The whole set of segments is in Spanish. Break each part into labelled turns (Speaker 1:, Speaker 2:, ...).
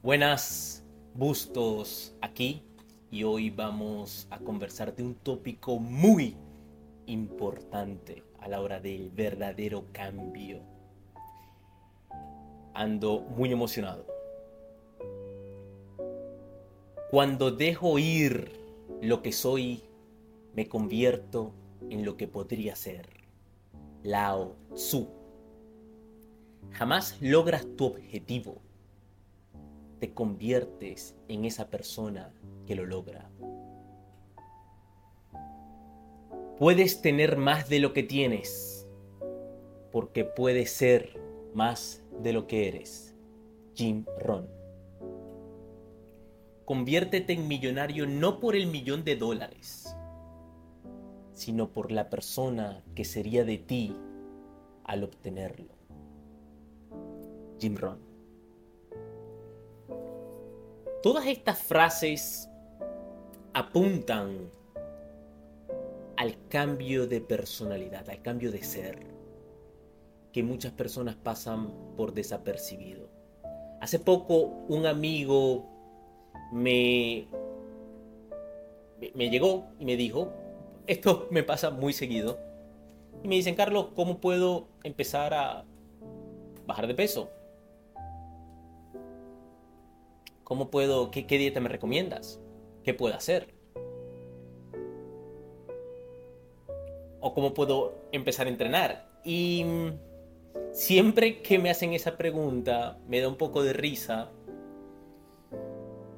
Speaker 1: Buenas, bustos aquí y hoy vamos a conversar de un tópico muy importante a la hora del verdadero cambio. Ando muy emocionado. Cuando dejo ir lo que soy, me convierto en lo que podría ser. Lao Tzu. Jamás logras tu objetivo te conviertes en esa persona que lo logra. Puedes tener más de lo que tienes, porque puedes ser más de lo que eres. Jim Ron. Conviértete en millonario no por el millón de dólares, sino por la persona que sería de ti al obtenerlo. Jim Ron. Todas estas frases apuntan al cambio de personalidad, al cambio de ser, que muchas personas pasan por desapercibido. Hace poco un amigo me, me llegó y me dijo, esto me pasa muy seguido, y me dicen, Carlos, ¿cómo puedo empezar a bajar de peso? ¿Cómo puedo, qué, dieta me recomiendas? ¿Qué puedo hacer? ¿O cómo puedo empezar a entrenar? Y siempre que me hacen esa pregunta, me da un poco de risa.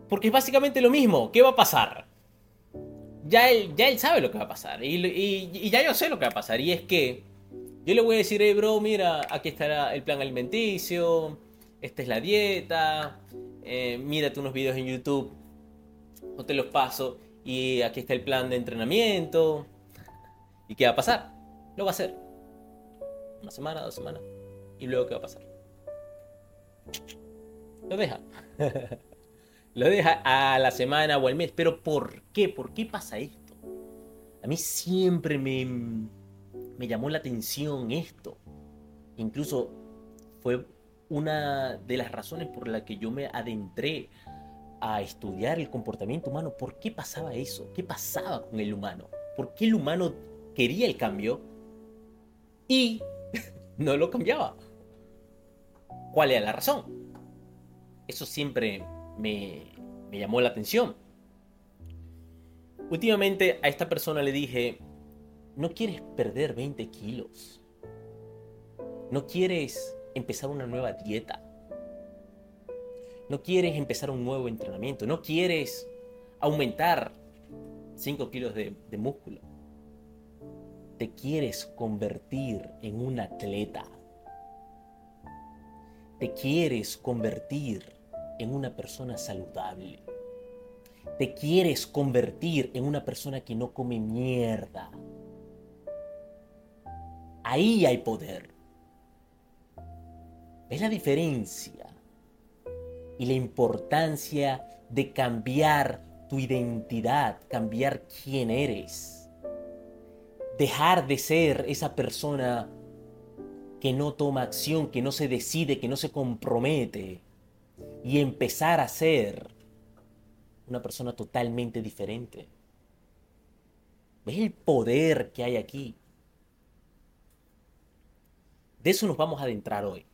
Speaker 1: Porque es básicamente lo mismo. ¿Qué va a pasar? Ya él, ya él sabe lo que va a pasar. Y, ya yo sé lo que va a pasar. Y es que yo le voy a decir, hey bro, mira, aquí estará el plan alimenticio. Esta es la dieta eh, mírate unos videos en YouTube, o te los paso, y aquí está el plan de entrenamiento. ¿Y qué va a pasar? Lo va a hacer. Una semana, dos semanas. ¿Y luego qué va a pasar? Lo deja. Lo deja a la semana o al mes. Pero ¿por qué? ¿Por qué pasa esto? A mí siempre me, me llamó la atención esto. Incluso fue una de las razones por la que yo me adentré a estudiar el comportamiento humano. ¿Por qué pasaba eso? ¿Qué pasaba con el humano? ¿Por qué el humano quería el cambio y no lo cambiaba? ¿Cuál era la razón? Eso siempre me, llamó la atención. Últimamente a esta persona le dije, no quieres perder 20 kilos. No quieres empezar una nueva dieta. No quieres empezar un nuevo entrenamiento. No quieres aumentar 5 kilos de, de músculo. Te quieres convertir en un atleta. Te quieres convertir en una persona saludable. Te quieres convertir en una persona que no come mierda. Ahí hay poder. ¿Ves la diferencia? Y la importancia de cambiar tu identidad, cambiar quién eres. Dejar de ser esa persona que no toma acción, que no se decide, que no se compromete. Y empezar a ser una persona totalmente diferente. ¿Ves el poder que hay aquí? De eso nos vamos a adentrar hoy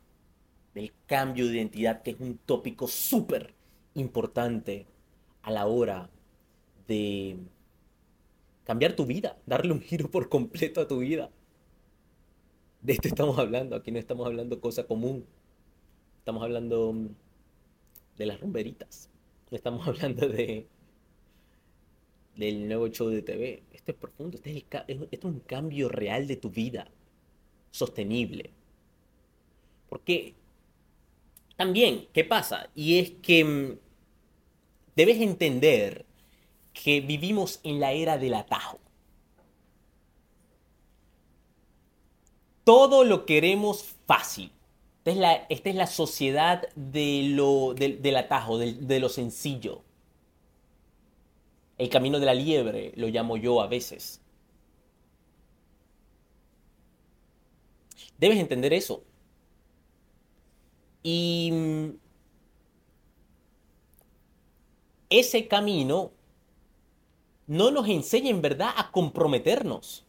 Speaker 1: del cambio de identidad, que es un tópico súper importante a la hora de cambiar tu vida, darle un giro por completo a tu vida. De esto estamos hablando, aquí no estamos hablando cosa común. Estamos hablando de las rumberitas. Estamos hablando de del nuevo show de TV. Esto es profundo, este esto es un cambio real de tu vida, sostenible. Porque también, ¿qué pasa? Y es que mm, debes entender que vivimos en la era del atajo. Todo lo queremos fácil. Esta es la, sociedad de lo, del atajo, de lo sencillo. El camino de la liebre lo llamo yo a veces. Debes entender eso. Y ese camino no nos enseña en verdad a comprometernos.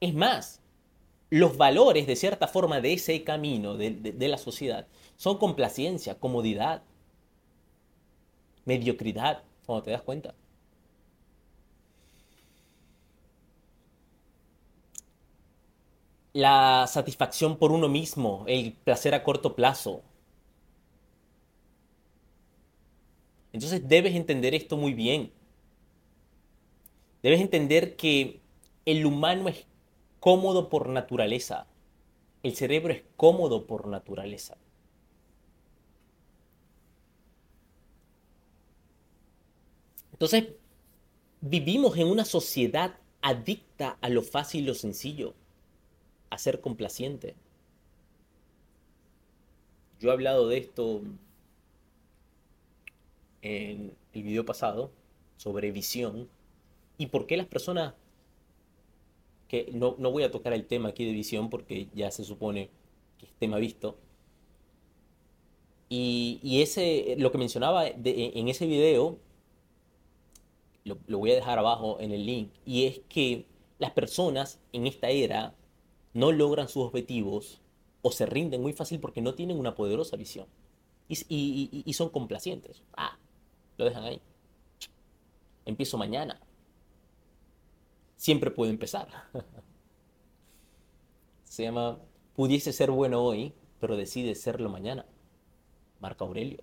Speaker 1: Es más, los valores de cierta forma de ese camino de, de la sociedad son complacencia, comodidad, mediocridad, cuando te das cuenta. La satisfacción por uno mismo, el placer a corto plazo. Entonces debes entender esto muy bien. Debes entender que el humano es cómodo por naturaleza. El cerebro es cómodo por naturaleza. Entonces, vivimos en una sociedad adicta a lo fácil y lo sencillo, a ser complaciente. Yo he hablado de esto en el video pasado sobre visión y por qué las personas que no, voy a tocar el tema aquí de visión porque ya se supone que es tema visto. Y, ese, lo que mencionaba en ese video lo, voy a dejar abajo en el link, y es que las personas en esta era no logran sus objetivos o se rinden muy fácil porque no tienen una poderosa visión y, son complacientes. Ah, lo dejan ahí. Empiezo mañana. Siempre puedo empezar. Se llama Pudiese ser bueno hoy, pero decide serlo mañana. Marco Aurelio.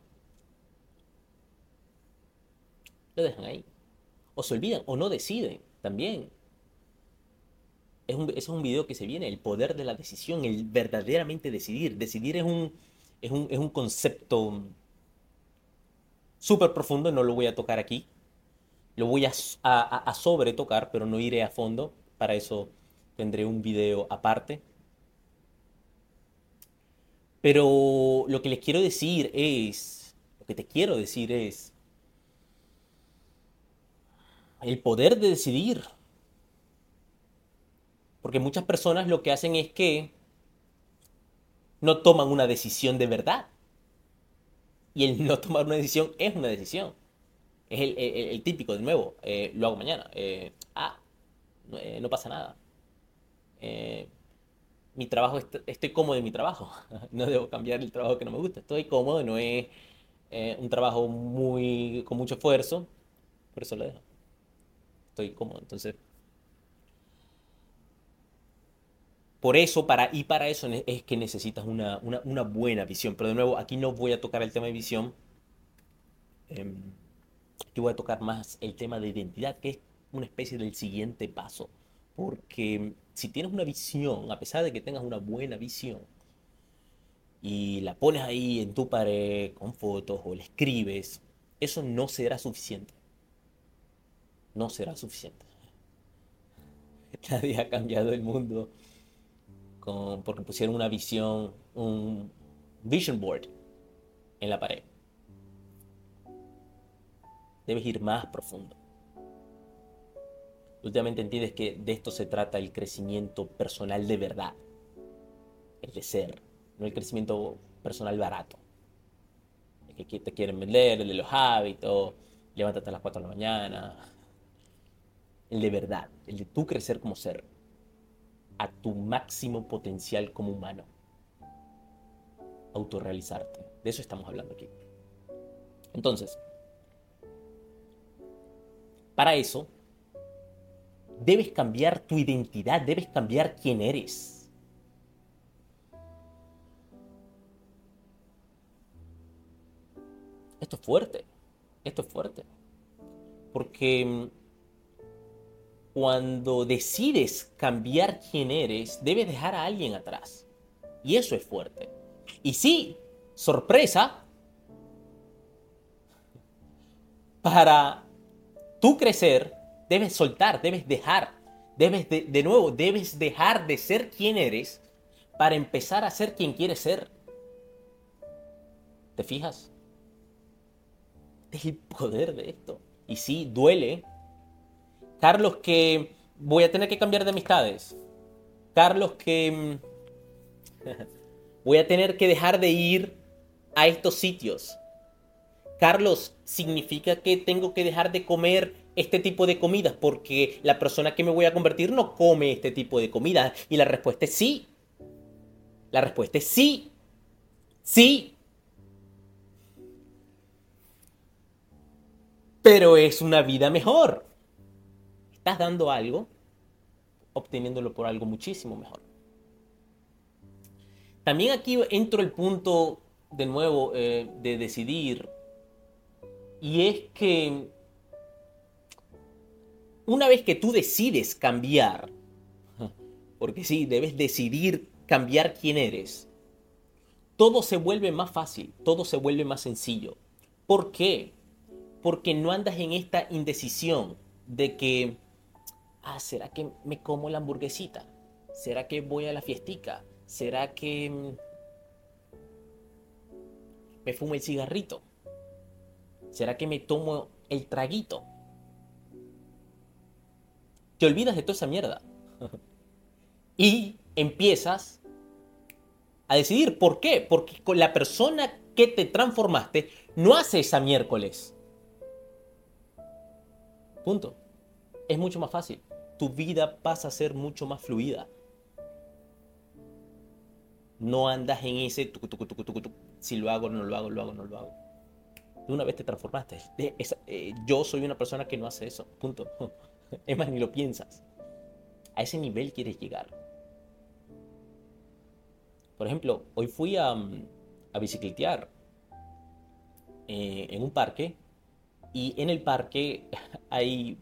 Speaker 1: Lo dejan ahí o se olvidan o no deciden también. Es un, es un video que se viene, el poder de la decisión, el verdaderamente decidir. Decidir es un, es un, concepto súper profundo, no lo voy a tocar aquí. Lo voy a, a, a sobre tocar, pero no iré a fondo. Para eso tendré un video aparte. Pero lo que les quiero decir es, lo que te quiero decir es, el poder de decidir. Porque muchas personas lo que hacen es que no toman una decisión de verdad. Y el no tomar una decisión es una decisión. Es el, típico, de nuevo, eh, lo hago mañana. Eh, ah, eh, no, pasa nada. mi trabajo, estoy cómodo en mi trabajo. no debo cambiar el trabajo que no me gusta. Estoy cómodo, no es un trabajo muy con mucho esfuerzo. Por eso lo dejo estoy cómodo. Entonces, por eso, para, y para eso es que necesitas una, buena visión. Pero de nuevo, aquí no voy a tocar el tema de visión. Eh, voy a tocar más el tema de identidad, que es una especie del siguiente paso. Porque si tienes una visión, a pesar de que tengas una buena visión, y la pones ahí en tu pared con fotos o la escribes, eso no será suficiente no será suficiente. Nadie ha cambiado el mundo con, porque pusieron una visión, un vision board en la pared. Debes ir más profundo. Últimamente entiendes que de esto se trata el crecimiento personal de verdad. El de ser, no el crecimiento personal barato. El que te quieren vender, el de los hábitos, levántate a las 4 de la mañana, el de verdad, el de tú crecer como ser, a tu máximo potencial como humano. Autorrealizarte. De eso estamos hablando aquí. Entonces, para eso, debes cambiar tu identidad, debes cambiar quién eres. Esto es fuerte, esto es fuerte. Porque cuando decides cambiar quién eres, debes dejar a alguien atrás. Y eso es fuerte. Y sí, sorpresa, para tú crecer, debes soltar, debes dejar, debes de, nuevo, debes dejar de ser quien eres para empezar a ser quien quieres ser. ¿Te fijas? Es el poder de esto. Y sí, duele, Carlos que voy a tener que cambiar de amistades. Carlos que mm, voy a tener que dejar de ir a estos sitios. Carlos, significa que tengo que dejar de comer este tipo de comidas porque la persona que me voy a convertir no come este tipo de comida. Y la respuesta es sí. La respuesta es sí. Sí. Pero es una vida mejor. Estás dando algo, obteniéndolo por algo muchísimo mejor. También aquí entro el punto de nuevo eh, de decidir. Y es que una vez que tú decides cambiar, porque sí, debes decidir cambiar quién eres, todo se vuelve más fácil, todo se vuelve más sencillo. ¿Por qué? Porque no andas en esta indecisión de que, ah, ¿será que me como la hamburguesita? ¿Será que voy a la fiestica? ¿Será que mm, me fumo el cigarrito? ¿Será que me tomo el traguito? Te olvidas de toda esa mierda. y empiezas a decidir. ¿Por qué? Porque la persona que te transformaste no hace esa miércoles. Punto. Es mucho más fácil. Tu vida pasa a ser mucho más fluida. No andas en ese si lo hago, no lo hago, lo hago, no lo hago. De una vez te transformaste. Eh, yo soy una persona que no hace eso. Punto. Es más, ni lo piensas. A ese nivel quieres llegar. Por ejemplo, hoy fui a, mm, a bicicletear eh, en un parque y en el parque hay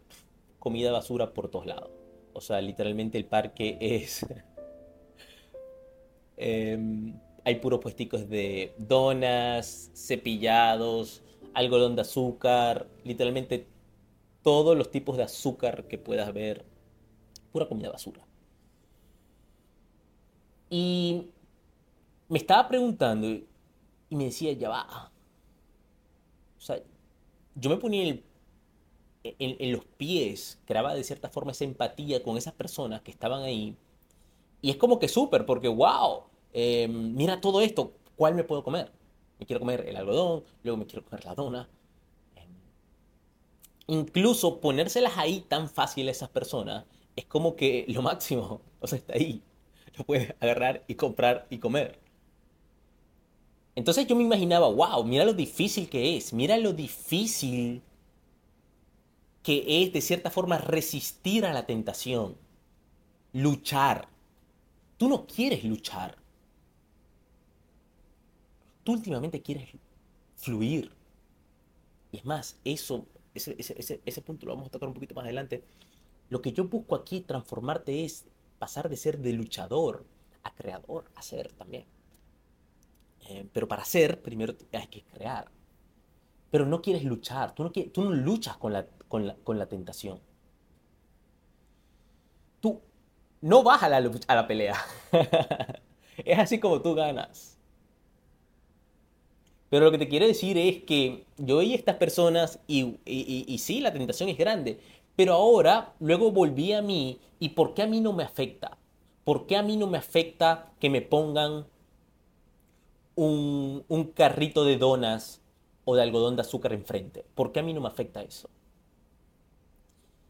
Speaker 1: comida basura por todos lados. O sea, literalmente el parque es... Em, hay puros puesticos de donas, cepillados, algodón de azúcar, literalmente todos los tipos de azúcar que puedas ver. Pura comida basura. Y me estaba preguntando y me decía, ya va. O sea, yo me ponía en, los pies, creaba de cierta forma esa empatía con esas personas que estaban ahí. Y es como que súper, porque wow, em, mira todo esto, ¿cuál me puedo comer? Me quiero comer el algodón, luego me quiero comer la dona. Em, incluso ponérselas ahí tan fácil a esas personas es como que lo máximo, o sea, está ahí. Lo puedes agarrar y comprar y comer. Entonces yo me imaginaba, wow, mira lo difícil que es, mira lo difícil que es de cierta forma resistir a la tentación, luchar. Tú no quieres luchar. Tú últimamente quieres fluir. Y es más, eso, ese, ese, ese punto lo vamos a tocar un poquito más adelante. Lo que yo busco aquí transformarte es pasar de ser de luchador a creador, a ser también. Eh, pero para hacer, primero hay que crear. Pero no quieres luchar, tú no, tú no luchas con la, con, la, con la, tentación. Tú no vas a la, a la pelea. es así como tú ganas. Pero lo que te quiero decir es que yo a estas personas y, y, y, sí, la tentación es grande. Pero ahora, luego volví a mí y ¿por qué a mí no me afecta? ¿Por qué a mí no me afecta que me pongan un, carrito de donas o de algodón de azúcar enfrente. ¿Por qué a mí no me afecta eso?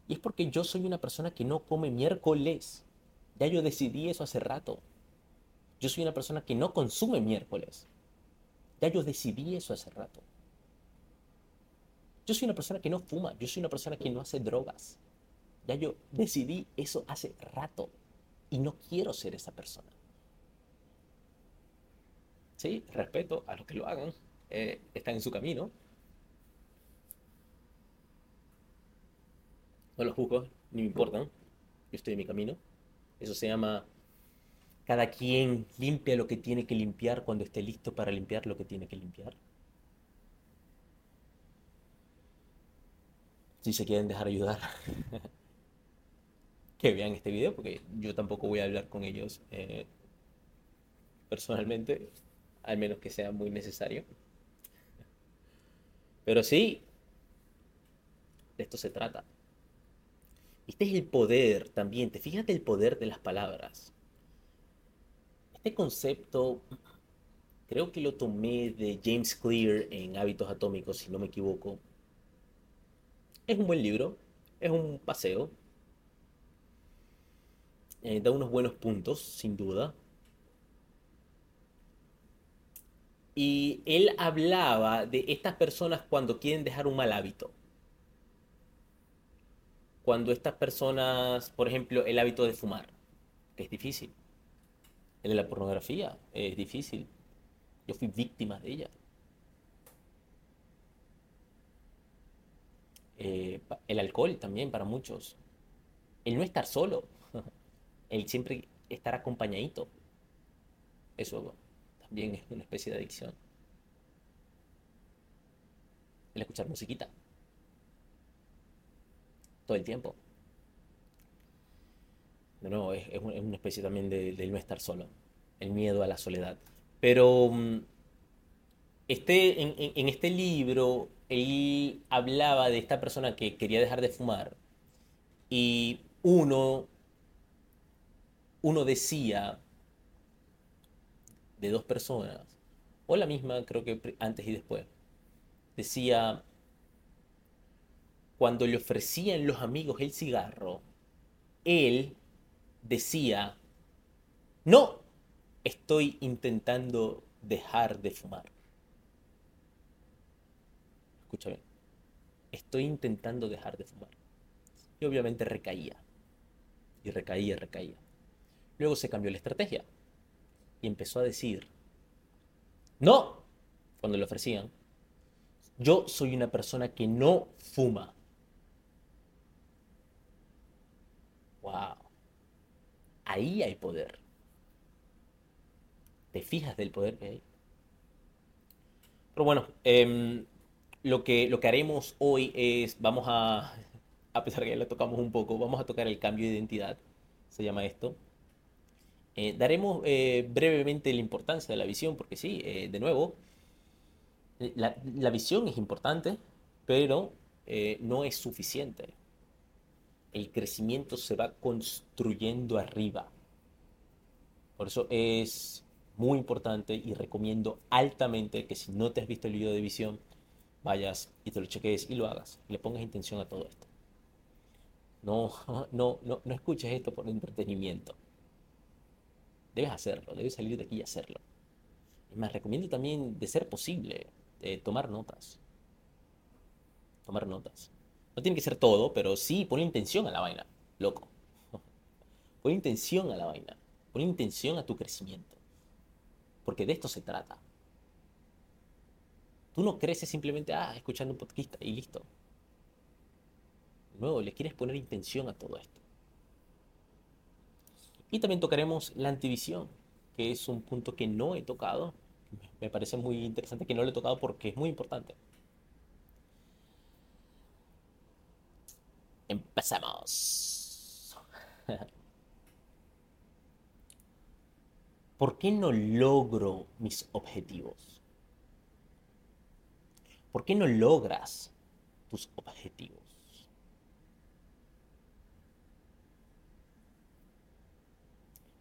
Speaker 1: Y es porque yo soy una persona que no come miércoles. Ya yo decidí eso hace rato. Yo soy una persona que no consume miércoles. Ya yo decidí eso hace rato. Yo soy una persona que no fuma. Yo soy una persona que no hace drogas. Ya yo decidí eso hace rato. Y no quiero ser esa persona. Sí, respeto a los que lo hagan. Eh, están en su camino. No los juzgo, ni me importan. Yo estoy en mi camino. Eso se llama cada quien limpia lo que tiene que limpiar cuando esté listo para limpiar lo que tiene que limpiar. Si se quieren dejar ayudar, que vean este video, porque yo tampoco voy a hablar con ellos eh, personalmente al menos que sea muy necesario. Pero sí, de esto se trata. Este es el poder también, te fíjate el poder de las palabras. Este concepto creo que lo tomé de James Clear en Hábitos Atómicos, si no me equivoco. Es un buen libro, es un paseo. Eh, da unos buenos puntos, sin duda. Y él hablaba de estas personas cuando quieren dejar un mal hábito. Cuando estas personas, por ejemplo, el hábito de fumar, que es difícil. El de la pornografía es difícil. Yo fui víctima de ella. Eh, el alcohol también para muchos. El no estar solo. El siempre estar acompañadito. Eso también es una especie de adicción. El escuchar musiquita. Todo el tiempo. No, es, es una especie también de, de no estar solo. El miedo a la soledad. Pero mm, este, en, este libro, él hablaba de esta persona que quería dejar de fumar y uno, uno decía de dos personas, o la misma creo que antes y después, decía, cuando le ofrecían los amigos el cigarro, él decía, no, estoy intentando dejar de fumar. Escúchame, estoy intentando dejar de fumar. Y obviamente recaía. Y recaía, recaía. Luego se cambió la estrategia. Y empezó a decir, no, cuando le ofrecían, yo soy una persona que no fuma. Wow. Ahí hay poder te fijas del poder que hay. Pero bueno, em, lo, que, lo que haremos hoy es, vamos a, a pesar que ya lo tocamos un poco, vamos a tocar el cambio de identidad, se llama esto. Eh, daremos eh, brevemente la importancia de la visión, porque sí, eh, de nuevo, la, la, visión es importante, pero no es suficiente. El crecimiento se va construyendo arriba. Por eso es muy importante y recomiendo altamente que si no te has visto el video de visión, vayas y te lo cheques y lo hagas. Y le pongas intención a todo esto. No, no, no, no escuches esto por entretenimiento. Debes hacerlo, debes salir de aquí y hacerlo. Es más, recomiendo también, de ser posible, eh, tomar notas. Tomar notas. No tiene que ser todo, pero sí pon intención a la vaina, loco. Pon intención a la vaina. Pon intención a tu crecimiento porque de esto se trata. Tú no creces simplemente, ah, escuchando un podcast y listo. Luego le quieres poner intención a todo esto. Y también tocaremos la antivisión, que es un punto que no he tocado. Me parece muy interesante que no lo he tocado porque es muy importante. Empezamos. ¿Por qué no logro mis objetivos? ¿Por qué no logras tus objetivos?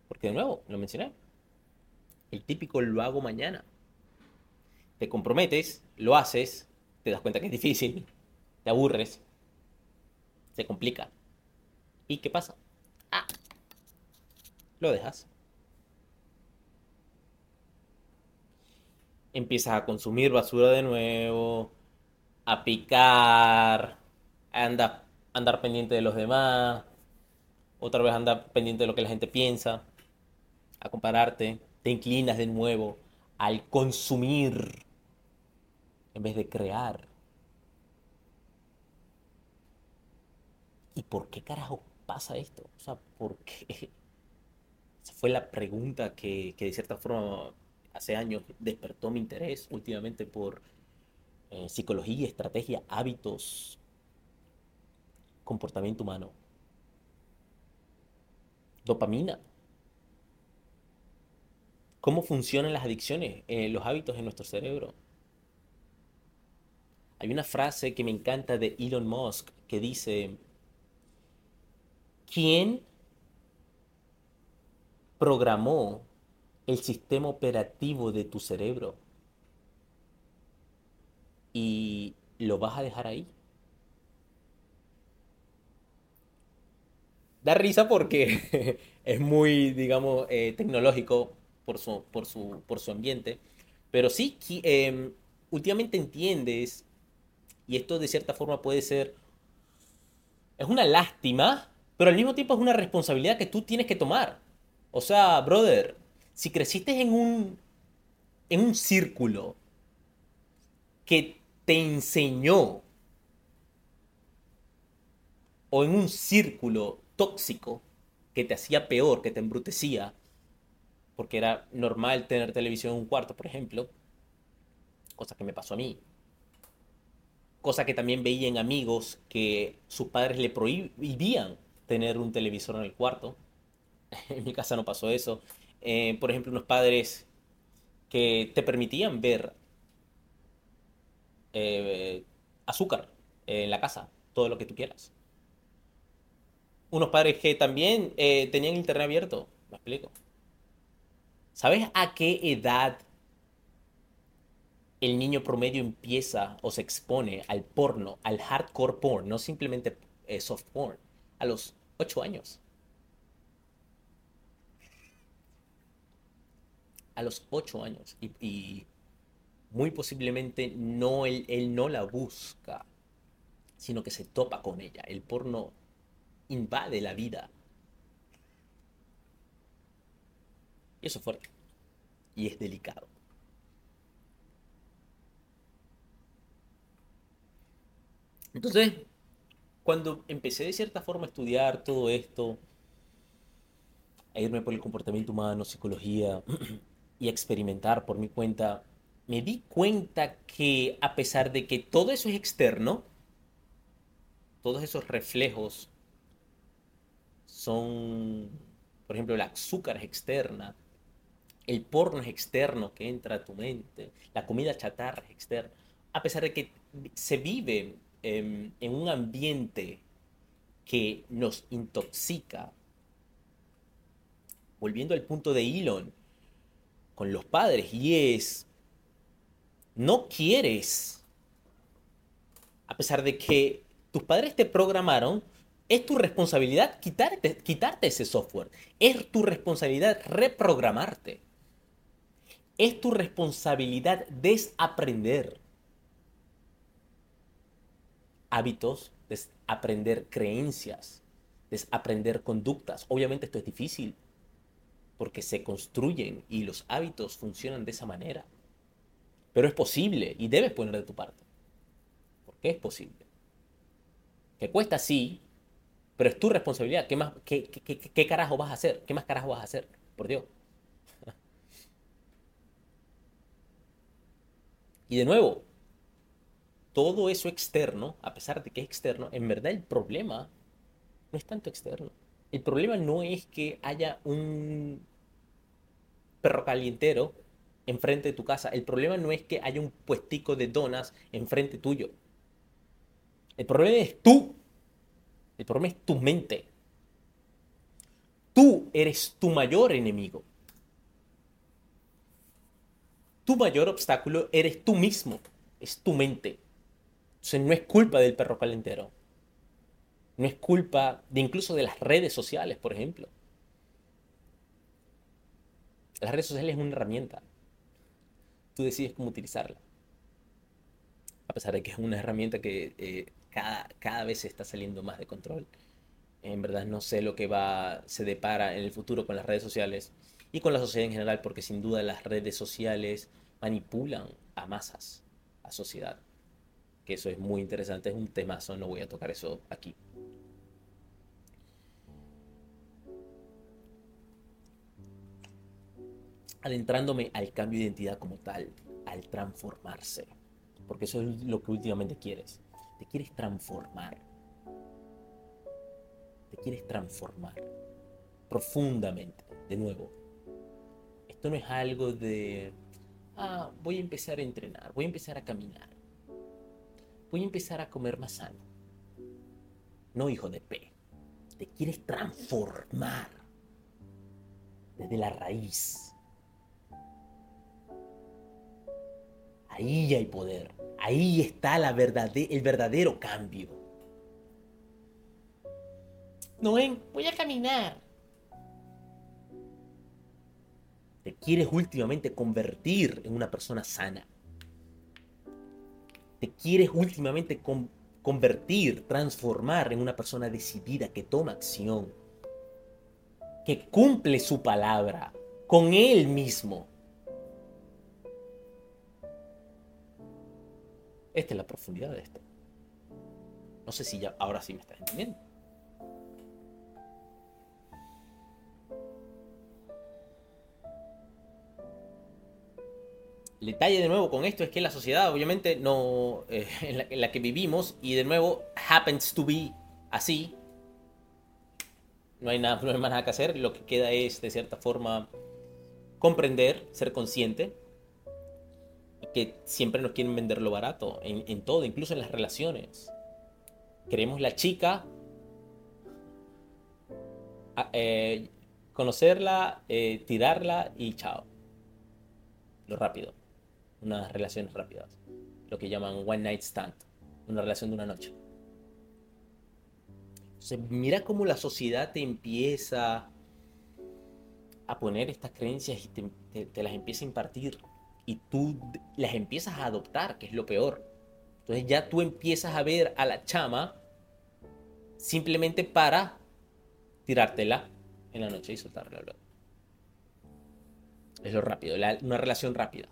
Speaker 1: Porque de nuevo, lo mencioné. El típico lo hago mañana. Te comprometes, lo haces, te das cuenta que es difícil, te aburres, se complica. ¿Y qué pasa? Ah, lo dejas. empiezas a consumir basura de nuevo, a picar, a andar, andar pendiente de los demás, otra vez andar pendiente de lo que la gente piensa, a compararte, te inclinas de nuevo al consumir en vez de crear. ¿Y por qué carajo pasa esto? O sea, ¿por qué? Esa fue la pregunta que, que de cierta forma hace años despertó mi interés últimamente por eh, psicología, estrategia, hábitos, comportamiento humano. Dopamina. ¿Cómo funcionan las adicciones, eh, los hábitos en nuestro cerebro? Hay una frase que me encanta de Elon Musk que dice, ¿quién programó el sistema operativo de tu cerebro y lo vas a dejar ahí. Da risa porque es muy, digamos, eh, tecnológico por su, por, su, por su ambiente. Pero sí, eh, últimamente entiendes, y esto de cierta forma puede ser, es una lástima, pero al mismo tiempo es una responsabilidad que tú tienes que tomar. O sea, brother, si creciste en un, en un círculo que te enseñó o en un círculo tóxico que te hacía peor, que te embrutecía, porque era normal tener televisión en un cuarto, por ejemplo, cosa que me pasó a mí, cosa que también veía en amigos que sus padres le prohibían tener un televisor en el cuarto. En mi casa no pasó eso. Eh, por ejemplo, unos padres que te permitían ver eh, azúcar en la casa, todo lo que tú quieras. Unos padres que también eh, tenían internet abierto, me explico. ¿Sabes a qué edad el niño promedio empieza o se expone al porno, al hardcore porn, no simplemente soft porn, a los 8 años? A los 8 años. Y, muy posiblemente no él, él no la busca, sino que se topa con ella. El porno invade la vida Y eso es fuerte. Y es delicado. Entonces, cuando empecé de cierta forma a estudiar todo esto, a irme por el comportamiento humano, psicología y a experimentar por mi cuenta, me di cuenta que a pesar de que todo eso es externo, todos esos reflejos son, por ejemplo, el azúcar es externa, el porno es externo que entra a tu mente. La comida chatarra es externa. A pesar de que se vive en un ambiente que nos intoxica. Volviendo al punto de Elon con los padres, y es, no quieres, a pesar de que tus padres te programaron, es tu responsabilidad quitarte, quitarte ese software. Es tu responsabilidad reprogramarte es tu responsabilidad desaprender hábitos, desaprender creencias, desaprender conductas. Obviamente esto es difícil porque se construyen y los hábitos funcionan de esa manera. Pero es posible y debes poner de tu parte. Porque es posible. Que cuesta sí, pero es tu responsabilidad. ¿Qué, más, qué, qué carajo vas a hacer? ¿Qué más carajo vas a hacer? Por Dios. Y de nuevo, todo eso externo, a pesar de que es externo, en verdad el problema no es tanto externo. El problema no es que haya un perro calientero enfrente de tu casa. El problema no es que haya un puestico de donas enfrente tuyo. El problema es tú. El problema es tu mente. Tú eres tu mayor enemigo tu mayor obstáculo eres tú mismo, es tu mente. No es culpa del perro calentero. No es culpa de incluso de las redes sociales, por ejemplo. Las redes sociales es una herramienta. Tú decides cómo utilizarla. A pesar de que es una herramienta que eh, cada, cada vez se está saliendo más de control. En verdad no sé lo que va, se depara en el futuro con las redes sociales y con la sociedad en general, porque sin duda las redes sociales manipulan a masas, a sociedad. Que eso es muy interesante, es un temazo, no voy a tocar eso aquí. Adentrándome al cambio de identidad como tal, al transformarse, porque eso es lo que últimamente quieres. Te quieres transformar. Te quieres transformar profundamente, de nuevo, esto no es algo de, ah, voy a empezar a entrenar, voy a empezar a caminar, voy a empezar a comer más sano. No, hijo de P. Te quieres transformar desde la raíz. Ahí hay poder. Ahí está la el verdadero cambio. Noé, voy a caminar. Te quieres últimamente convertir en una persona sana. Te quieres últimamente convertir, transformar en una persona decidida que toma acción. Que cumple su palabra con él mismo. Esta es la profundidad de esto. No sé si ya ahora sí me estás entendiendo. Detalle de nuevo con esto es que la sociedad obviamente no eh, en, la, que vivimos y de nuevo happens to be así. No hay, nada, no hay más nada que hacer. Lo que queda es de cierta forma comprender, ser consciente que siempre nos quieren vender lo barato en, en todo, incluso en las relaciones. Queremos la chica, eh, conocerla, eh, tirarla y chao. Lo rápido unas relaciones rápidas, lo que llaman one night stand, una relación de una noche. mira cómo la sociedad te empieza a poner estas creencias y te, las empieza a impartir y tú las empiezas a adoptar, que es lo peor. Entonces ya tú empiezas a ver a la chama simplemente para tirártela en la noche y soltarla luego. Es lo rápido, una relación rápida.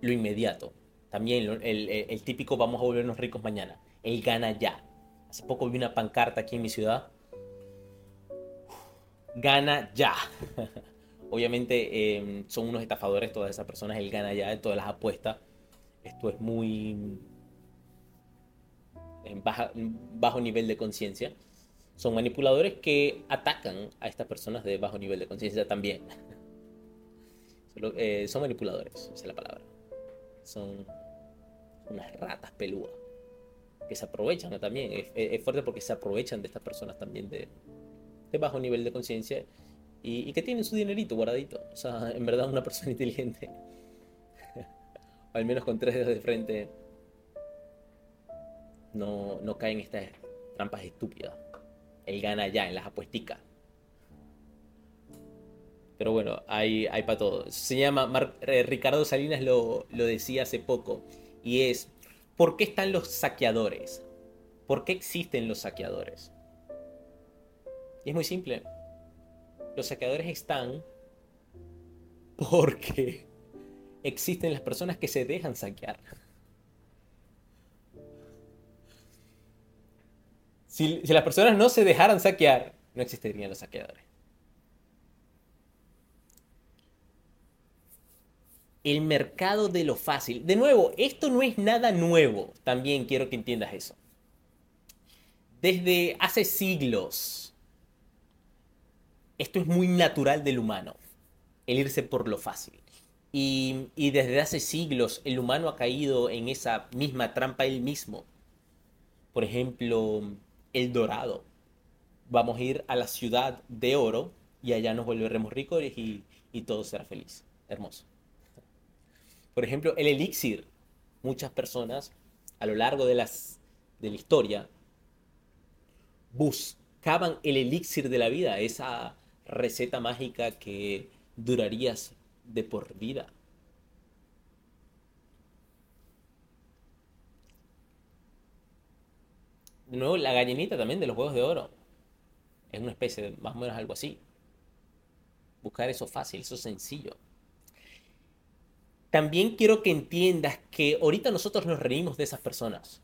Speaker 1: Lo inmediato. También el, típico vamos a volvernos ricos mañana. Él gana ya. Hace poco vi una pancarta aquí en mi ciudad. Gana ya. Obviamente em, son unos estafadores todas esas personas. Él gana ya de todas las apuestas. Esto es muy en bajo nivel de conciencia. Son manipuladores que atacan a estas personas de bajo nivel de conciencia también. Eh, son manipuladores, esa es la palabra son unas ratas peludas que se aprovechan también. Es, fuerte porque se aprovechan de estas personas también de, bajo nivel de conciencia y, que tienen su dinerito guardadito. O sea, en verdad, una persona inteligente, al menos con tres dedos de frente, no, no cae estas trampas estúpidas. Él gana ya en las apuesticas. Pero bueno, hay, hay para todo. Se llama, eh, Ricardo Salinas lo, lo decía hace poco, y es, ¿por qué están los saqueadores? ¿Por qué existen los saqueadores? Y es muy simple. Los saqueadores están porque existen las personas que se dejan saquear. Si, si las personas no se dejaran saquear, no existirían los saqueadores. El mercado de lo fácil. De nuevo, esto no es nada nuevo, también quiero que entiendas eso. Desde hace siglos, esto es muy natural del humano, el irse por lo fácil. Y, desde hace siglos el humano ha caído en esa misma trampa él mismo. Por ejemplo, el dorado. Vamos a ir a la ciudad de oro y allá nos volveremos ricos y, y todo será feliz. Hermoso. Por ejemplo, el elixir. Muchas personas a lo largo de, las, de la historia buscaban el elixir de la vida, esa receta mágica que durarías de por vida. De nuevo, la gallinita también de los huevos de oro. Es una especie de más o menos algo así. Buscar eso fácil, eso sencillo también quiero que entiendas que ahorita nosotros nos reímos de esas personas.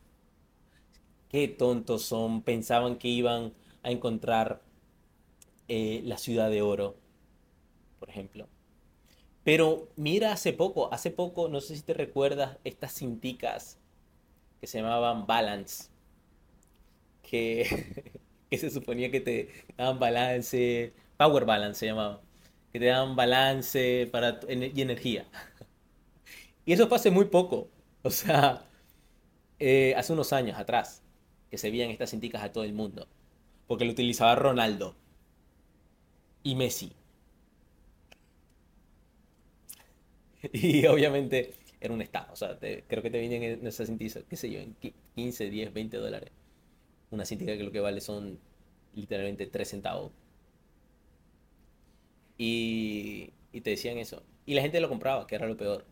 Speaker 1: Qué tontos son, pensaban que iban a encontrar eh, la ciudad de oro, por ejemplo. Pero mira hace poco, hace poco, no sé si te recuerdas, estas cinticas que se llamaban Balance, que, se suponía que te daban balance, Power Balance se llamaba, que te daban balance para, y energía. Y eso fue hace muy poco. O sea, eh, hace unos años atrás, que se veían estas cinticas a todo el mundo. Porque lo utilizaba Ronaldo y Messi. Y obviamente era un estado. O sea, creo que te vienen en esa qué sé yo, en 15, 10, 20 dólares. Una cintica que lo que vale son literalmente 3 centavos. Y, y te decían eso. Y la gente lo compraba, que era lo peor.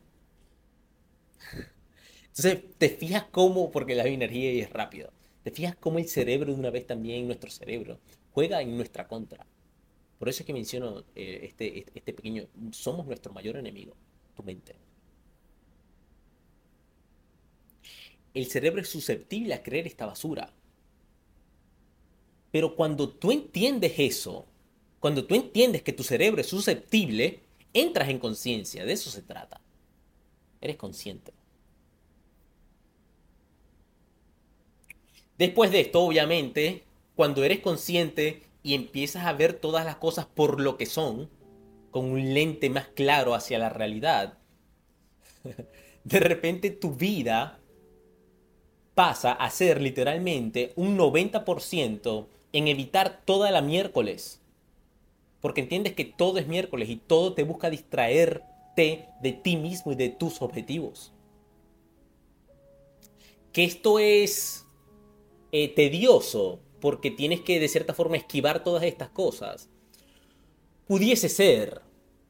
Speaker 1: Entonces, te fijas cómo, porque la energía y es rápido, te fijas cómo el cerebro de una vez también, nuestro cerebro, juega en nuestra contra. Por eso es que menciono eh, este, este, este pequeño, somos nuestro mayor enemigo, tu mente. El cerebro es susceptible a creer esta basura. Pero cuando tú entiendes eso, cuando tú entiendes que tu cerebro es susceptible, entras en conciencia, de eso se trata. Eres consciente. Después de esto, obviamente, cuando eres consciente y empiezas a ver todas las cosas por lo que son, con un lente más claro hacia la realidad, de repente tu vida pasa a ser literalmente un 90% en evitar toda la miércoles. Porque entiendes que todo es miércoles y todo te busca de ti mismo y de tus objetivos. Que esto es eh, tedioso porque tienes que de cierta forma esquivar todas estas cosas. Pudiese ser,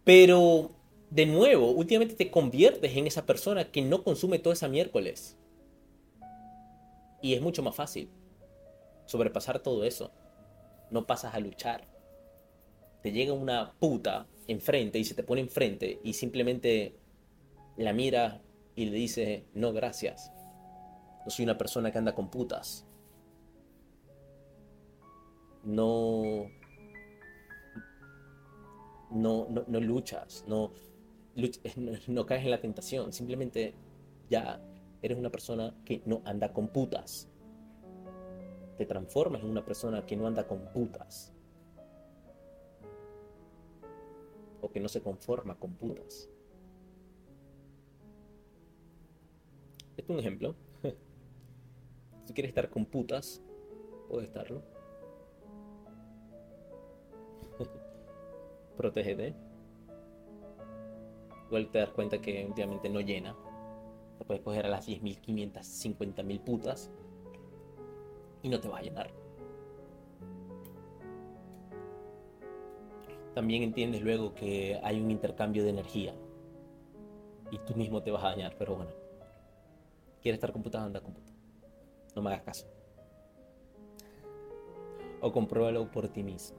Speaker 1: pero de nuevo, últimamente te conviertes en esa persona que no consume toda esa miércoles. Y es mucho más fácil sobrepasar todo eso. No pasas a luchar. Te llega una puta enfrente y se te pone enfrente y simplemente la mira y le dice, no gracias. No soy una persona que anda con putas no, no, no, luchas, no, no, caes en la tentación, simplemente ya eres una persona que no anda con putas. Te transformas en una persona que no anda con putas. O que no se conforma con putas. Este es un ejemplo. si quieres estar con putas, puedes estarlo. protégete. Igual te das cuenta que últimamente no llena. Te puedes coger a las 10.500, 50.000 putas y no te va a llenar. También entiendes luego que hay un intercambio de energía y tú mismo te vas a dañar, pero bueno. ¿Quieres estar con putas? Anda con putas. No me hagas caso. O compruébalo por ti mismo.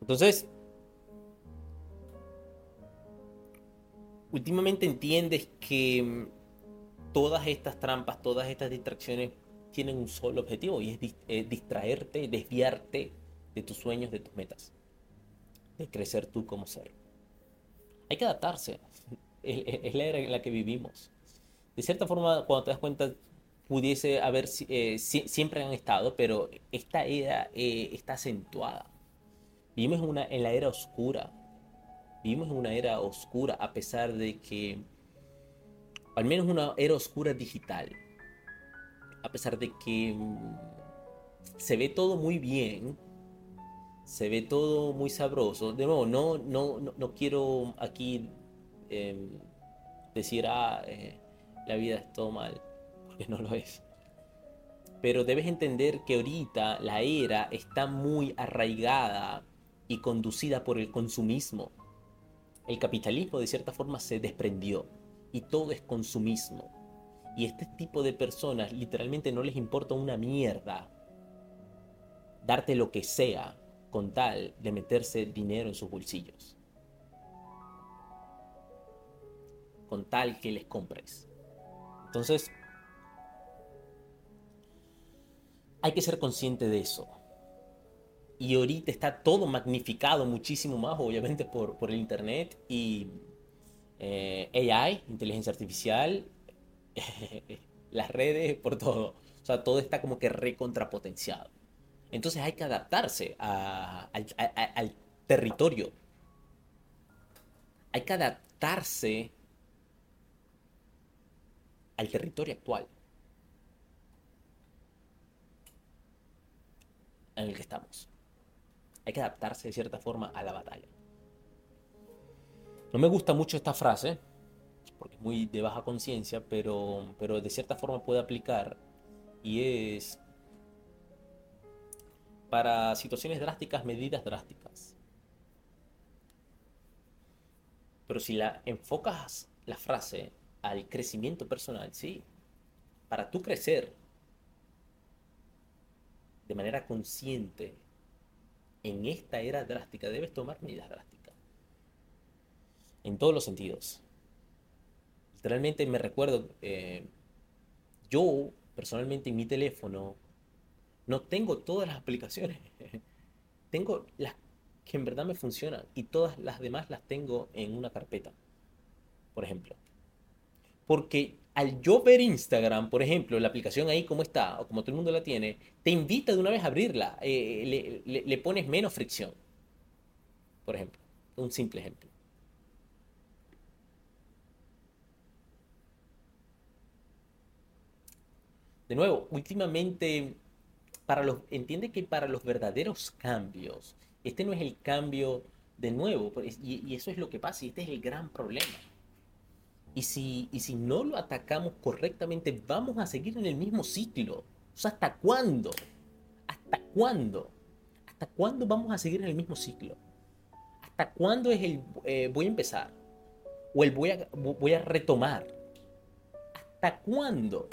Speaker 1: Entonces, últimamente entiendes que todas estas trampas, todas estas distracciones tienen un solo objetivo y es distraerte, desviarte de tus sueños, de tus metas, de crecer tú como ser. Hay que adaptarse, es, la era en la que vivimos. De cierta forma, cuando te das cuenta, pudiese haber, eh, siempre han estado, pero esta era eh, está acentuada. Vivimos en, una, en la era oscura. Vivimos en una era oscura a pesar de que, al menos una era oscura digital, a pesar de que mm, se ve todo muy bien, se ve todo muy sabroso. De nuevo, no, no, no, quiero aquí em, decir, ah, eh, la vida es todo mal, porque no lo es. Pero debes entender que ahorita la era está muy arraigada y conducida por el consumismo. El capitalismo de cierta forma se desprendió y todo es consumismo. Y este tipo de personas literalmente no les importa una mierda darte lo que sea con tal de meterse dinero en sus bolsillos. Con tal que les compres. Entonces, hay que ser consciente de eso y ahorita está todo magnificado muchísimo más, obviamente, por, por el Internet y eh, AI, inteligencia artificial, las redes, por todo. O sea, todo está como que recontrapotenciado. Entonces hay que adaptarse al, territorio. Hay que adaptarse al territorio actual en el que estamos. Hay que adaptarse de cierta forma a la batalla. No me gusta mucho esta frase, porque es muy de baja conciencia, pero, pero de cierta forma puede aplicar y es para situaciones drásticas, medidas drásticas. Pero si la enfocas la frase al crecimiento personal, sí, para tú crecer de manera consciente en esta era drástica, debes tomar medidas drásticas. En todos los sentidos. Literalmente me recuerdo, eh, yo personalmente en mi teléfono no tengo todas las aplicaciones. tengo las que en verdad me funcionan y todas las demás las tengo en una carpeta. Por ejemplo. Porque al yo ver Instagram, por ejemplo, la aplicación ahí como está, o como todo el mundo la tiene, te invita de una vez a abrirla. Eh, le, le pones menos fricción. Por ejemplo. Un simple ejemplo. De nuevo, últimamente para los, entiende que para los verdaderos cambios, este no es el cambio de nuevo, y, eso es lo que pasa, y este es el gran problema. Y si, y si no lo atacamos correctamente, vamos a seguir en el mismo ciclo. O sea, ¿hasta cuándo? ¿Hasta cuándo? ¿Hasta cuándo vamos a seguir en el mismo ciclo? ¿Hasta cuándo es el eh, voy a empezar? ¿O el voy a, voy a retomar? ¿Hasta cuándo?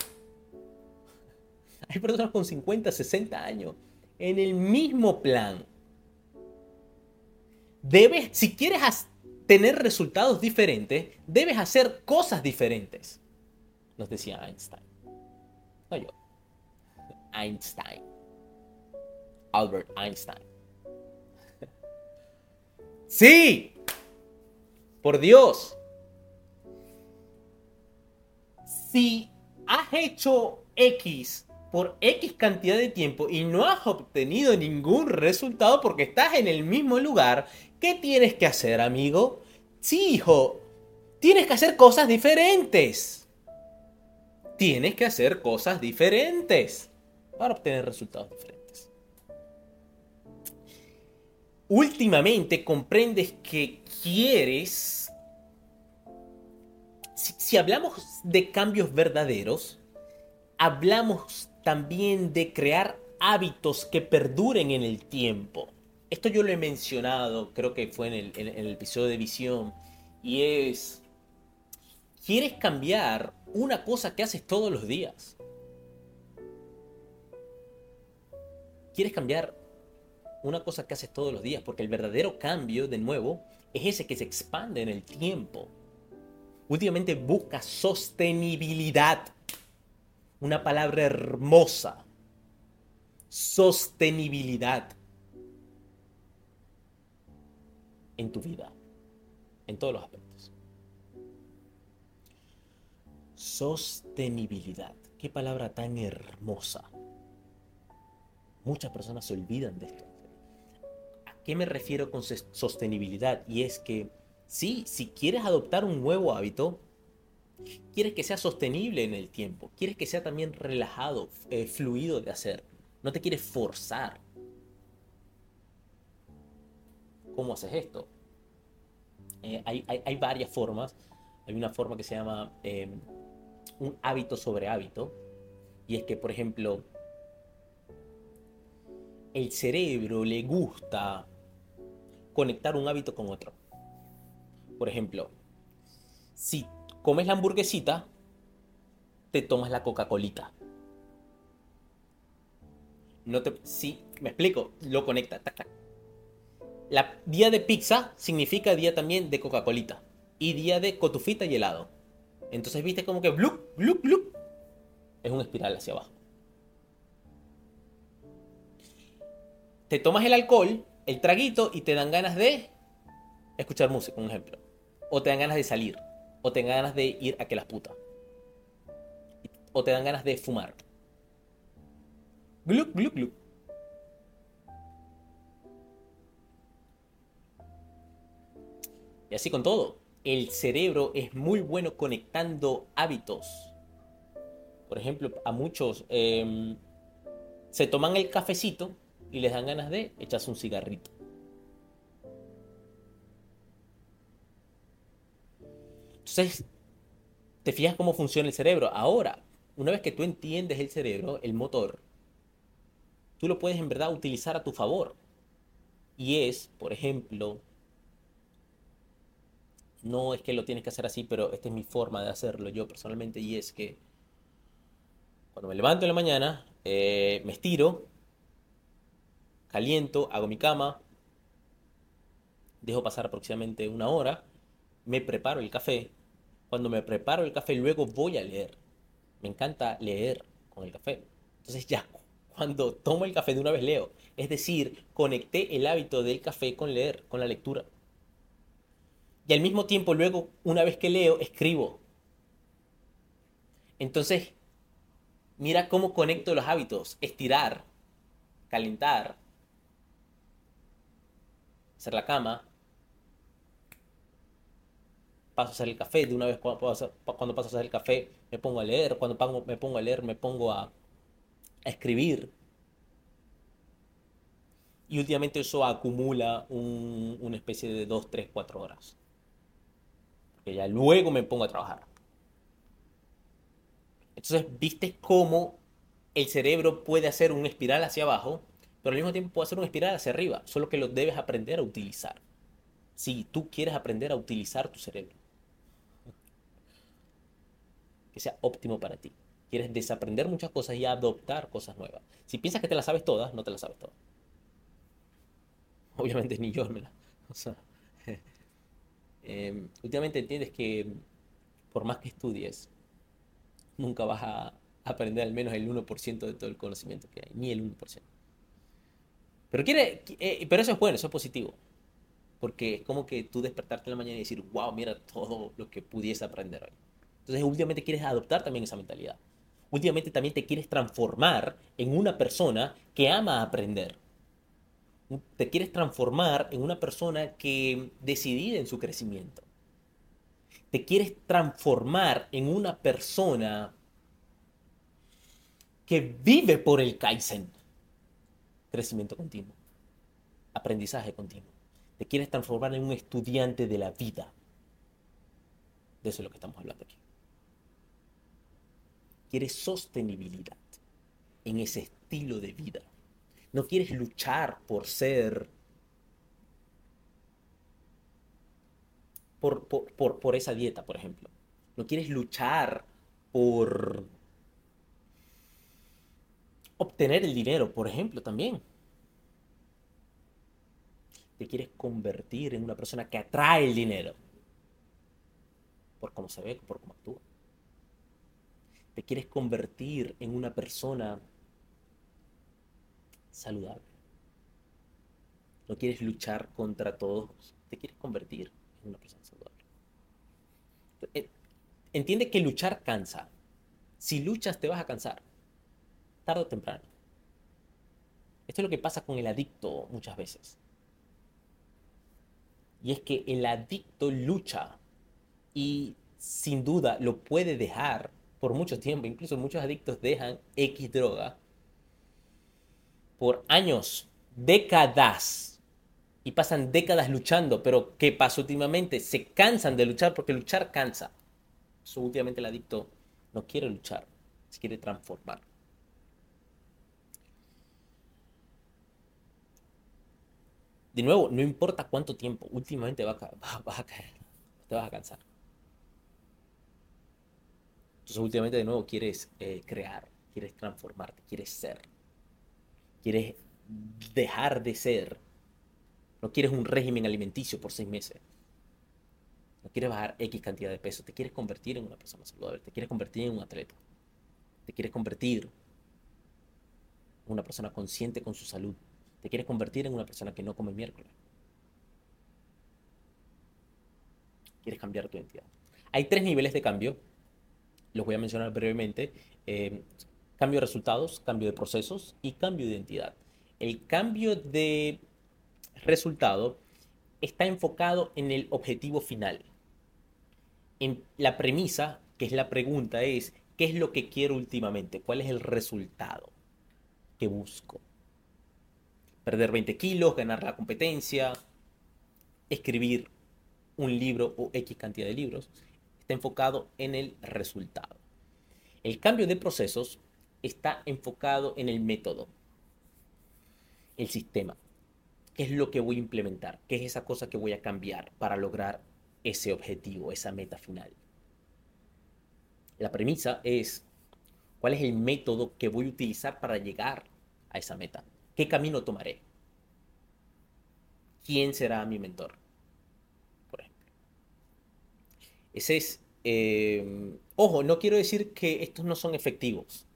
Speaker 1: Hay personas con 50, 60 años en el mismo plan. Debes, si quieres tener resultados diferentes, debes hacer cosas diferentes. Nos decía Einstein. No yo. Einstein. Albert Einstein. Sí. Por Dios. Si has hecho X por X cantidad de tiempo y no has obtenido ningún resultado porque estás en el mismo lugar, ¿qué tienes que hacer, amigo? Sí, hijo, tienes que hacer cosas diferentes. Tienes que hacer cosas diferentes para obtener resultados diferentes. Últimamente comprendes que quieres... Si, si hablamos de cambios verdaderos, hablamos también de crear hábitos que perduren en el tiempo. Esto yo lo he mencionado, creo que fue en el, episodio de visión, y es, ¿quieres cambiar una cosa que haces todos los días? ¿Quieres cambiar una cosa que haces todos los días? Porque el verdadero cambio, de nuevo, es ese que se expande en el tiempo. Últimamente busca sostenibilidad una palabra hermosa, sostenibilidad en tu vida, en todos los aspectos. Sostenibilidad, qué palabra tan hermosa. Muchas personas se olvidan de esto. ¿A qué me refiero con sostenibilidad? Y es que, sí, si quieres adoptar un nuevo hábito, Quieres que sea sostenible en el tiempo. Quieres que sea también relajado, eh, fluido de hacer. No te quieres forzar. ¿Cómo haces esto? Eh, hay, varias formas. Hay una forma que se llama em, un hábito sobre hábito. Y es que, por ejemplo, el cerebro le gusta conectar un hábito con otro. Por ejemplo, si comes la hamburguesita, te tomas la Coca-Colita. No te, sí, me explico, lo conecta. La día de pizza significa día también de Coca-Colita. Y día de cotufita y helado. Entonces viste como que blup, blup, blup. Es un espiral hacia abajo. Te tomas el alcohol, el traguito y te dan ganas de escuchar música, un ejemplo. O te dan ganas de salir o te ganas de ir a que las putas. O te dan ganas de fumar. Glup, glup, glup. Y así con todo. El cerebro es muy bueno conectando hábitos. Por ejemplo, a muchos em, se toman el cafecito y les dan ganas de echarse un cigarrito. Entonces, te fijas cómo funciona el cerebro. Ahora, una vez que tú entiendes el cerebro, el motor, tú lo puedes en verdad utilizar a tu favor. Y es, por ejemplo, no es que lo tienes que hacer así, pero esta es mi forma de hacerlo yo personalmente, y es que cuando me levanto en la mañana, eh, me estiro, caliento, hago mi cama, dejo pasar aproximadamente una hora, me preparo el café. Cuando me preparo el café, luego voy a leer. Me encanta leer con el café. Entonces ya, cuando tomo el café de una vez leo. Es decir, conecté el hábito del café con leer, con la lectura. Y al mismo tiempo, luego, una vez que leo, escribo. Entonces, mira cómo conecto los hábitos. Estirar, calentar, hacer la cama, paso a hacer el café, de una vez cuando paso, a hacer el café me pongo a leer, cuando me pongo a leer me pongo a, escribir. Y últimamente eso acumula una especie de 2, 3, 4 horas. Porque ya luego me pongo a trabajar. Entonces, viste cómo el cerebro puede hacer un espiral hacia abajo, pero al mismo tiempo puede hacer un espiral hacia arriba, solo que lo debes aprender a utilizar. Si tú quieres aprender a utilizar tu cerebro sea óptimo para ti. Quieres desaprender muchas cosas y adoptar cosas nuevas. Si piensas que te las sabes todas, no te las sabes todas. Obviamente ni yo me la... O sea, em, últimamente entiendes que por más que estudies, nunca vas a aprender al menos el 1% de todo el conocimiento que hay, ni el 1%. Pero, quiere, eh, pero eso es bueno, eso es positivo. Porque es como que tú despertarte en la mañana y decir, wow, mira todo lo que pudiese aprender hoy. Entonces últimamente quieres adoptar también esa mentalidad. Últimamente también te quieres transformar en una persona que ama aprender. Te quieres transformar en una persona que decidida en su crecimiento. Te quieres transformar en una persona que vive por el Kaizen. Crecimiento continuo. Aprendizaje continuo. Te quieres transformar en un estudiante de la vida. De eso es lo que estamos hablando aquí quieres sostenibilidad en ese estilo de vida. No quieres luchar por ser, por, por, esa dieta, por ejemplo. No quieres luchar por obtener el dinero, por ejemplo, también. Te quieres convertir en una persona que atrae el dinero. Por cómo se ve, por cómo actúa te quieres convertir en una persona saludable. No quieres luchar contra todos, te quieres convertir en una persona saludable. Entiende que luchar cansa. Si luchas te vas a cansar, tarde o temprano. Esto es lo que pasa con el adicto muchas veces. Y es que el adicto lucha y sin duda lo puede dejar por mucho tiempo, incluso muchos adictos dejan X droga por años, décadas, y pasan décadas luchando, pero ¿qué pasa últimamente? Se cansan de luchar porque luchar cansa. Eso últimamente el adicto no quiere luchar, se quiere transformar. De nuevo, no importa cuánto tiempo, últimamente vas a caer, te vas a cansar. Entonces últimamente de nuevo quieres eh, crear, quieres transformarte, quieres ser, quieres dejar de ser. No quieres un régimen alimenticio por seis meses. No quieres bajar X cantidad de peso. Te quieres convertir en una persona saludable. Te quieres convertir en un atleta. Te quieres convertir en una persona consciente con su salud. Te quieres convertir en una persona que no come miércoles. Quieres cambiar tu identidad. Hay tres niveles de cambio los voy a mencionar brevemente. Eh, cambio de resultados, cambio de procesos y cambio de identidad. El cambio de resultado está enfocado en el objetivo final. En la premisa, que es la pregunta, es ¿qué es lo que quiero últimamente? ¿Cuál es el resultado que busco? Perder 20 kilos, ganar la competencia, escribir un libro o X cantidad de libros está enfocado en el resultado. El cambio de procesos está enfocado en el método, el sistema. ¿Qué es lo que voy a implementar? ¿Qué es esa cosa que voy a cambiar para lograr ese objetivo, esa meta final? La premisa es cuál es el método que voy a utilizar para llegar a esa meta. ¿Qué camino tomaré? ¿Quién será mi mentor? Por ejemplo. Ese es... Eh, ojo, no quiero decir que estos no son efectivos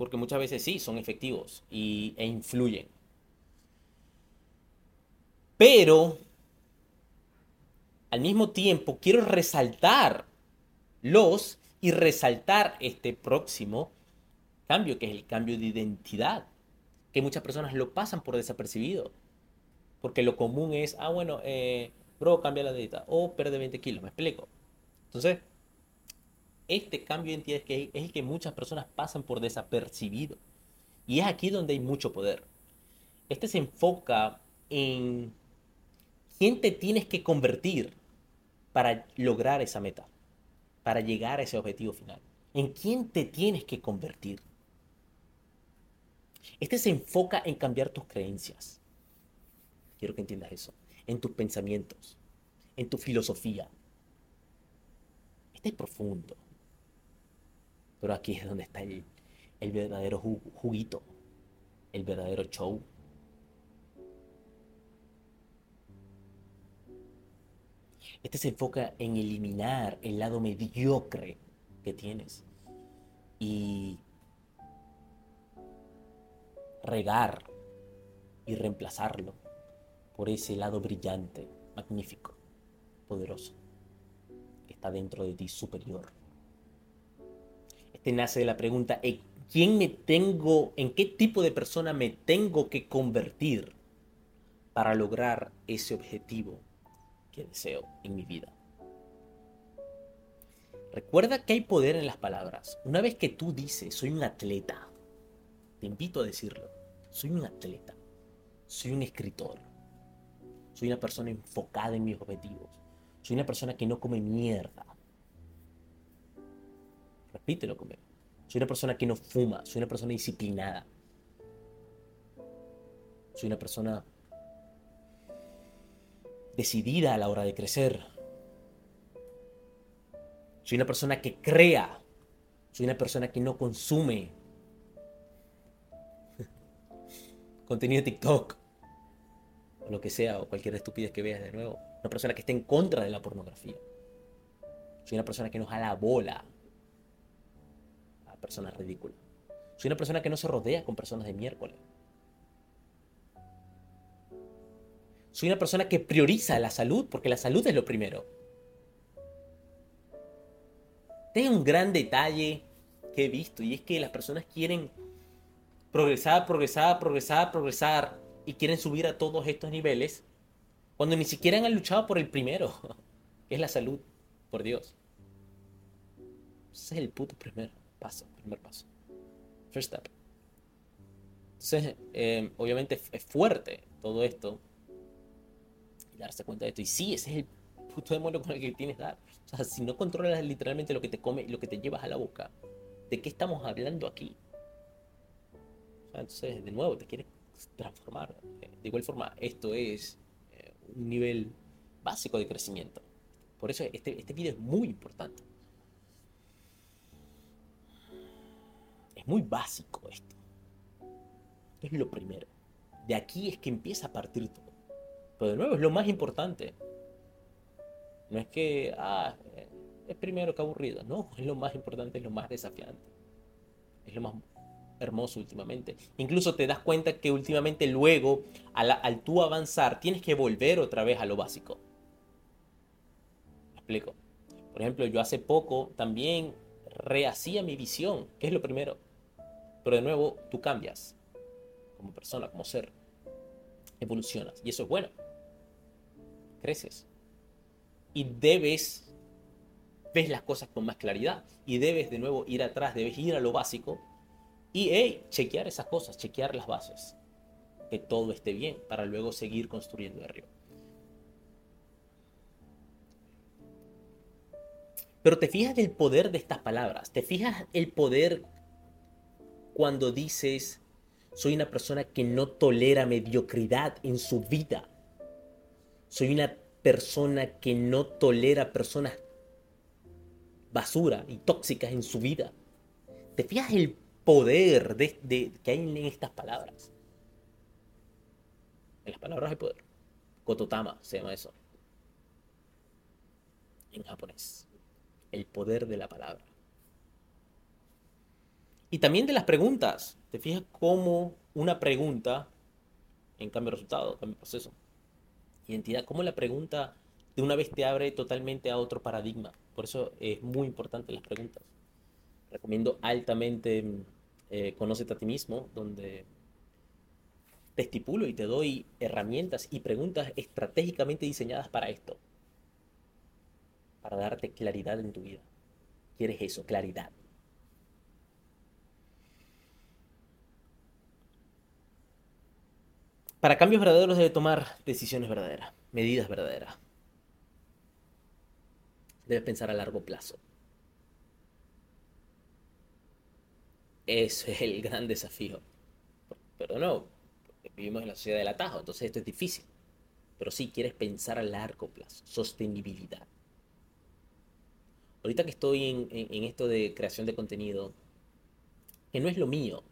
Speaker 1: porque muchas veces sí son efectivos y, e influyen. Pero al mismo tiempo quiero resaltar los y resaltar este próximo cambio, que es el cambio de identidad, que muchas personas lo pasan por desapercibido. Porque lo común es, ah, bueno, eh, bro, cambia la dieta o pierde 20 kilos, me explico. Entonces, este cambio de identidad es, que es el que muchas personas pasan por desapercibido. Y es aquí donde hay mucho poder. Este se enfoca en quién te tienes que convertir para lograr esa meta, para llegar a ese objetivo final. En quién te tienes que convertir. Este se enfoca en cambiar tus creencias. Quiero que entiendas eso. En tus pensamientos, en tu filosofía. Este es profundo. Pero aquí es donde está el, verdadero juguito, el verdadero show. Este se enfoca en eliminar el lado mediocre que tienes y regar y reemplazarlo por ese lado brillante, magnífico, poderoso, que está dentro de ti superior. Este nace de la pregunta, ¿en quién me tengo, en qué tipo de persona me tengo que convertir para lograr ese objetivo que deseo en mi vida? Recuerda que hay poder en las palabras. Una vez que tú dices, soy un atleta, te invito a decirlo, soy un atleta, soy un escritor, soy una persona enfocada en mis objetivos, soy una persona que no come mierda, Repítelo conmigo. Soy una persona que no fuma, soy una persona disciplinada. Soy una persona decidida a la hora de crecer. Soy una persona que crea. Soy una persona que no consume contenido de TikTok lo que sea, o cualquier estupidez que veas de nuevo. Una persona que esté en contra de la pornografía. Soy una persona que no jala bola personas ridículas. Soy una persona que no se rodea con personas de miércoles. Soy una persona que prioriza la salud porque la salud es lo primero. Este un gran detalle que he visto y es que las personas quieren progresar, progresar, progresar, progresar y quieren subir a todos estos niveles cuando ni siquiera han luchado por el primero, que es la salud, por Dios. Ese es el puto primero paso, primer paso. First step. Entonces, em, obviamente es fuerte todo esto. Y darse cuenta de esto. Y sí, ese es el puto demonio con el que tienes que dar. O sea, si no controlas literalmente lo que te come y lo que te llevas a la boca, ¿de qué estamos hablando aquí? Entonces, de nuevo, te quieres transformar. De igual forma, esto es eh, un nivel básico de crecimiento. Por eso este, este video es muy importante. Es muy básico esto. Es lo primero. De aquí es que empieza a partir todo. Pero de nuevo es lo más importante. No es que, ah, es primero que aburrido. No, es lo más importante, es lo más desafiante. Es lo más hermoso últimamente. Incluso te das cuenta que últimamente luego, al, al tú avanzar, tienes que volver otra vez a lo básico. ¿Me explico? Por ejemplo, yo hace poco también rehacía mi visión. ¿Qué es lo primero? Pero de nuevo, tú cambias como persona, como ser. Evolucionas. Y eso es bueno. Creces. Y debes, ves las cosas con más claridad. Y debes de nuevo ir atrás, debes ir a lo básico. Y, hey, chequear esas cosas, chequear las bases. Que todo esté bien para luego seguir construyendo de arriba. Pero te fijas el poder de estas palabras, te fijas el poder cuando dices, soy una persona que no tolera mediocridad en su vida. Soy una persona que no tolera personas basura y tóxicas en su vida. ¿Te fijas el poder de, que hay en estas palabras? En las palabras hay poder. Kototama se llama eso. En japonés. El poder de la palabra. Y también de las preguntas. ¿Te fijas cómo una pregunta, en cambio resultado, cambio proceso, identidad, cómo la pregunta de una vez te abre totalmente a otro paradigma? Por eso es muy importante las preguntas. Recomiendo altamente eh, Conócete a ti mismo, donde te estipulo y te doy herramientas y preguntas estratégicamente diseñadas para esto. Para darte claridad en tu vida. ¿Quieres eso? Claridad. Para cambios verdaderos debe tomar decisiones verdaderas, medidas verdaderas. Debes pensar a largo plazo. Es el gran desafío. Pero no, vivimos en la sociedad del atajo, entonces esto es difícil. Pero sí quieres pensar a largo plazo, sostenibilidad. Ahorita que estoy en, en esto de creación de contenido, que no es lo mío,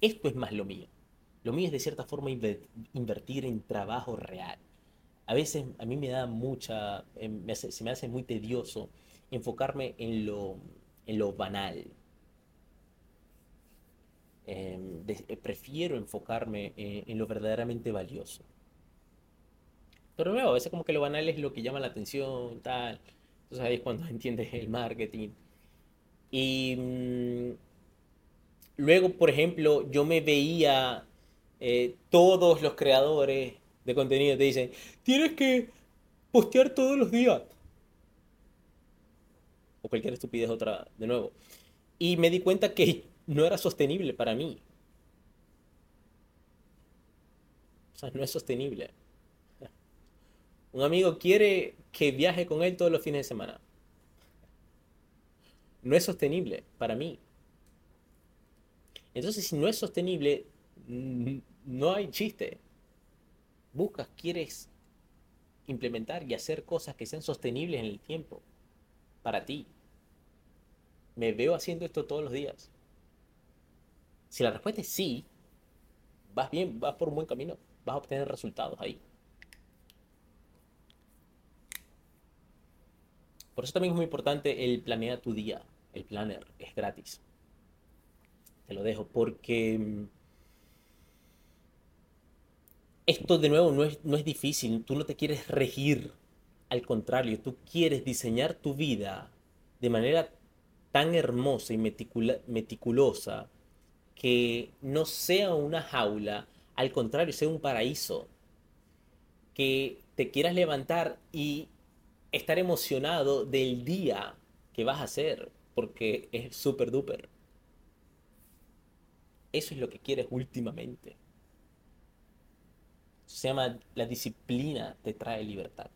Speaker 1: esto es más lo mío. Lo mío es de cierta forma invertir en trabajo real. A veces a mí me da mucha, em, se me hace muy tedioso enfocarme en lo, en lo banal. Em, eh, prefiero enfocarme en, en, lo verdaderamente valioso. Pero luego, a veces como que lo banal es lo que llama la atención, tal. Entonces ahí es cuando entiendes el marketing. Y mm, luego, por ejemplo, yo me veía eh, todos los creadores de contenido te dicen, tienes que postear todos los días. O cualquier estupidez otra, de nuevo. Y me di cuenta que no era sostenible para mí. O sea, no es sostenible. Un amigo quiere que viaje con él todos los fines de semana. No es sostenible para mí. Entonces, si no es sostenible, no hay chiste. Buscas, quieres implementar y hacer cosas que sean sostenibles en el tiempo para ti. Me veo haciendo esto todos los días. Si la respuesta es sí, vas bien, vas por un buen camino, vas a obtener resultados ahí. Por eso también es muy importante el planear tu día. El planner es gratis. Te lo dejo porque mm, esto de nuevo no es, no es difícil, tú no te quieres regir, al contrario, tú quieres diseñar tu vida de manera tan hermosa y meticulosa que no sea una jaula, al contrario, sea un paraíso. Que te quieras levantar y estar emocionado del día que vas a hacer, porque es súper duper. Eso es lo que quieres últimamente. Se llama la disciplina te trae libertad.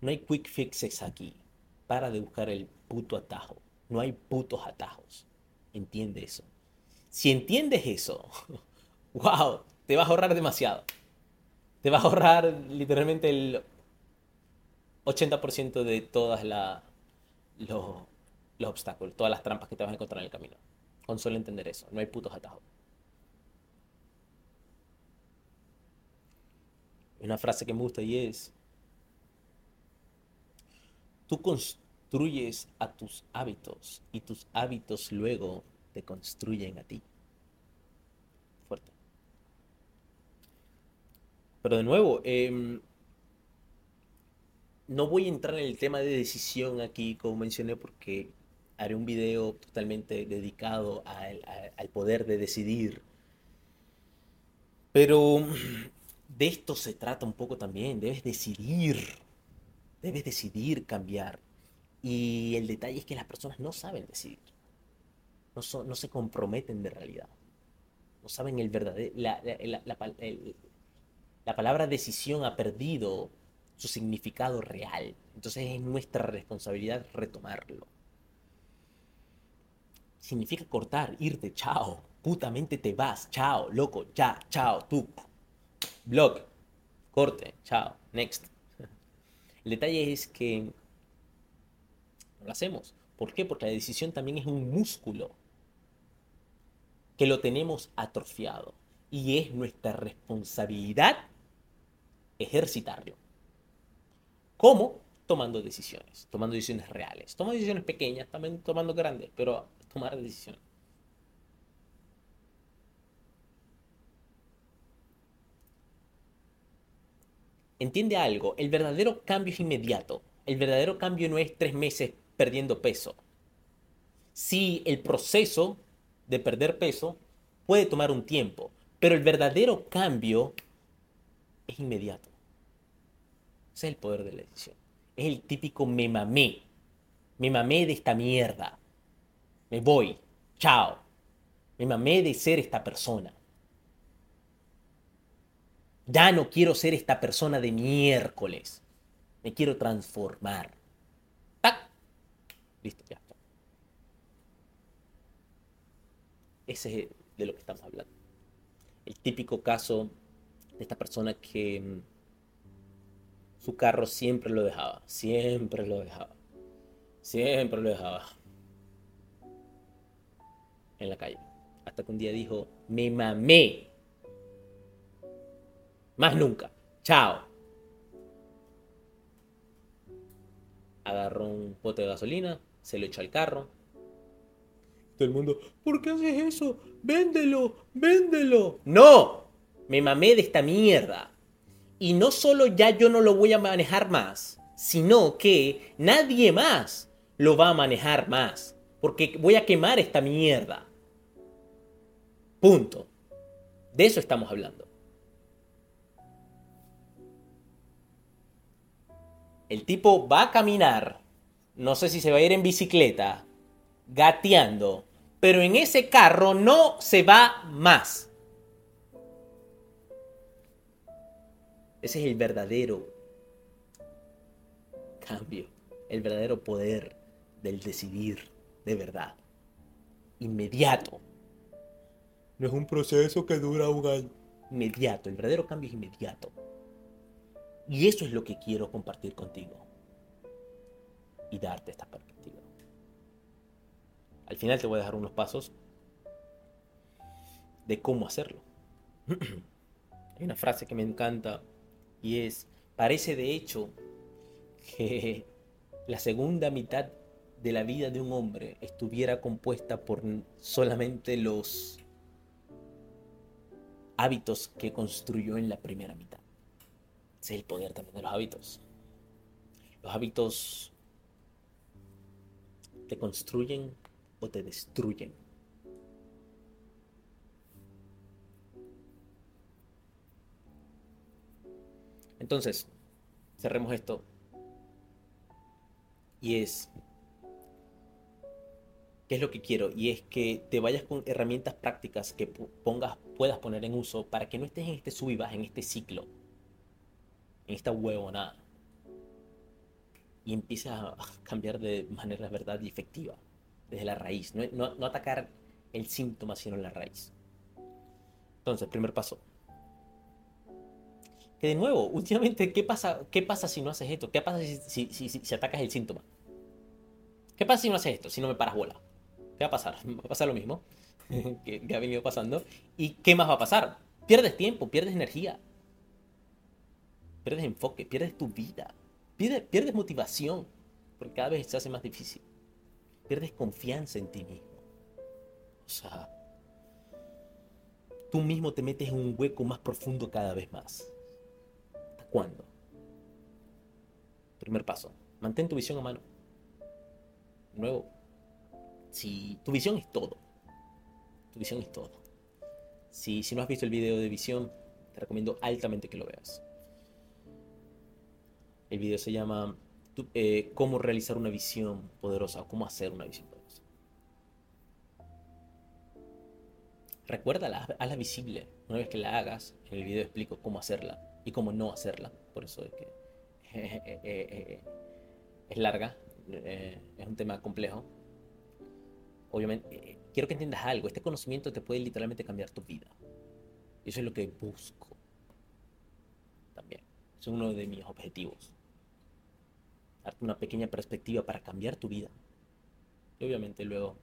Speaker 1: No hay quick fixes aquí. Para de buscar el puto atajo. No hay putos atajos. Entiende eso. Si entiendes eso, wow, te vas a ahorrar demasiado. Te vas a ahorrar literalmente el 80% de todas los, los obstáculos, todas las trampas que te vas a encontrar en el camino. Con solo entender eso, no hay putos atajos. Una frase que me gusta y es, tú construyes a tus hábitos y tus hábitos luego te construyen a ti. Fuerte. Pero de nuevo, em, no voy a entrar en el tema de decisión aquí, como mencioné, porque haré un video totalmente dedicado al, poder de decidir. Pero de esto se trata un poco también, debes decidir, debes decidir cambiar. Y el detalle es que las personas no saben decidir, no, se comprometen de realidad, no saben el verdadero, la palabra decisión ha perdido su significado real. Entonces es nuestra responsabilidad retomarlo. Significa cortar, irte, chao. Putamente te vas, chao, loco, ya, chao, tú. Blog, corte, chao, next. El detalle es que no lo hacemos. ¿Por qué? Porque la decisión también es un músculo que lo tenemos atrofiado y es nuestra responsabilidad ejercitarlo. ¿Cómo? Tomando decisiones, tomando decisiones reales, tomando decisiones pequeñas, también tomando grandes, pero tomar decisiones. Entiende algo, el verdadero cambio es inmediato. El verdadero cambio no es tres meses perdiendo peso. Sí, el proceso de perder peso puede tomar un tiempo, pero el verdadero cambio es inmediato. Ese es el poder de la decisión. Es el típico me mamé. Me mamé de esta mierda. Me voy. Chao. Me mamé de ser esta persona. Ya no quiero ser esta persona de miércoles. Me quiero transformar. ¡Tac! Listo, ya. Ese es de lo que estamos hablando. El típico caso de esta persona que mm, su carro siempre lo dejaba, siempre lo dejaba, siempre lo dejaba en la calle. Hasta que un día dijo, me mamé. Más nunca. Chao. Agarró un pote de gasolina, se lo echó al carro. Todo el mundo, ¿por qué haces eso? Véndelo, véndelo. No, me mamé de esta mierda. Y no solo ya yo no lo voy a manejar más, sino que nadie más lo va a manejar más. Porque voy a quemar esta mierda. Punto. De eso estamos hablando. El tipo va a caminar, no sé si se va a ir en bicicleta, gateando, pero en ese carro no se va más. Ese es el verdadero cambio, el verdadero poder del decidir de verdad. Inmediato. No es un proceso que dura un año. Inmediato, el verdadero cambio es inmediato. Y eso es lo que quiero compartir contigo. Y darte esta perspectiva. Al final te voy a dejar unos pasos de cómo hacerlo. Hay una frase que me encanta y es, parece de hecho que la segunda mitad de la vida de un hombre estuviera compuesta por solamente los hábitos que construyó en la primera mitad. Es el poder también de los hábitos. Los hábitos te construyen o te destruyen. Entonces, cerremos esto. Y es, ¿qué es lo que quiero? Y es que te vayas con herramientas prácticas que pongas, puedas poner en uso para que no estés en este sub y en este ciclo, en esta huevonada. Y empieces a cambiar de manera verdad y efectiva, desde la raíz. No, no, no atacar el síntoma, sino la raíz. Entonces, primer paso, que de nuevo, últimamente, ¿qué pasa, qué pasa si no haces esto? ¿Qué pasa si, si, si, atacas el síntoma? ¿Qué pasa si no haces esto? Si no me paras bola. ¿Qué va a pasar? Va a pasar lo mismo que, ha venido pasando. ¿Y qué más va a pasar? Pierdes tiempo, pierdes energía. Pierdes enfoque, pierdes tu vida. Pierdes, motivación. Porque cada vez se hace más difícil. Pierdes confianza en ti mismo. O sea, tú mismo te metes en un hueco más profundo cada vez más. ¿Cuándo? Primer paso, mantén tu visión a mano. Nuevo, si tu visión es todo, tu visión es todo. Si, si no has visto el video de visión, te recomiendo altamente que lo veas. El video se llama eh, Cómo realizar una visión poderosa o cómo hacer una visión poderosa. Recuérdala, hazla visible. Una vez que la hagas, en el video explico cómo hacerla y cómo no hacerla. Por eso es que eh, eh, es larga, es un tema complejo. Obviamente, quiero que entiendas algo, este conocimiento te puede literalmente cambiar tu vida. Eso es lo que busco también. Es uno de mis objetivos. Darte una pequeña perspectiva para cambiar tu vida. Y obviamente luego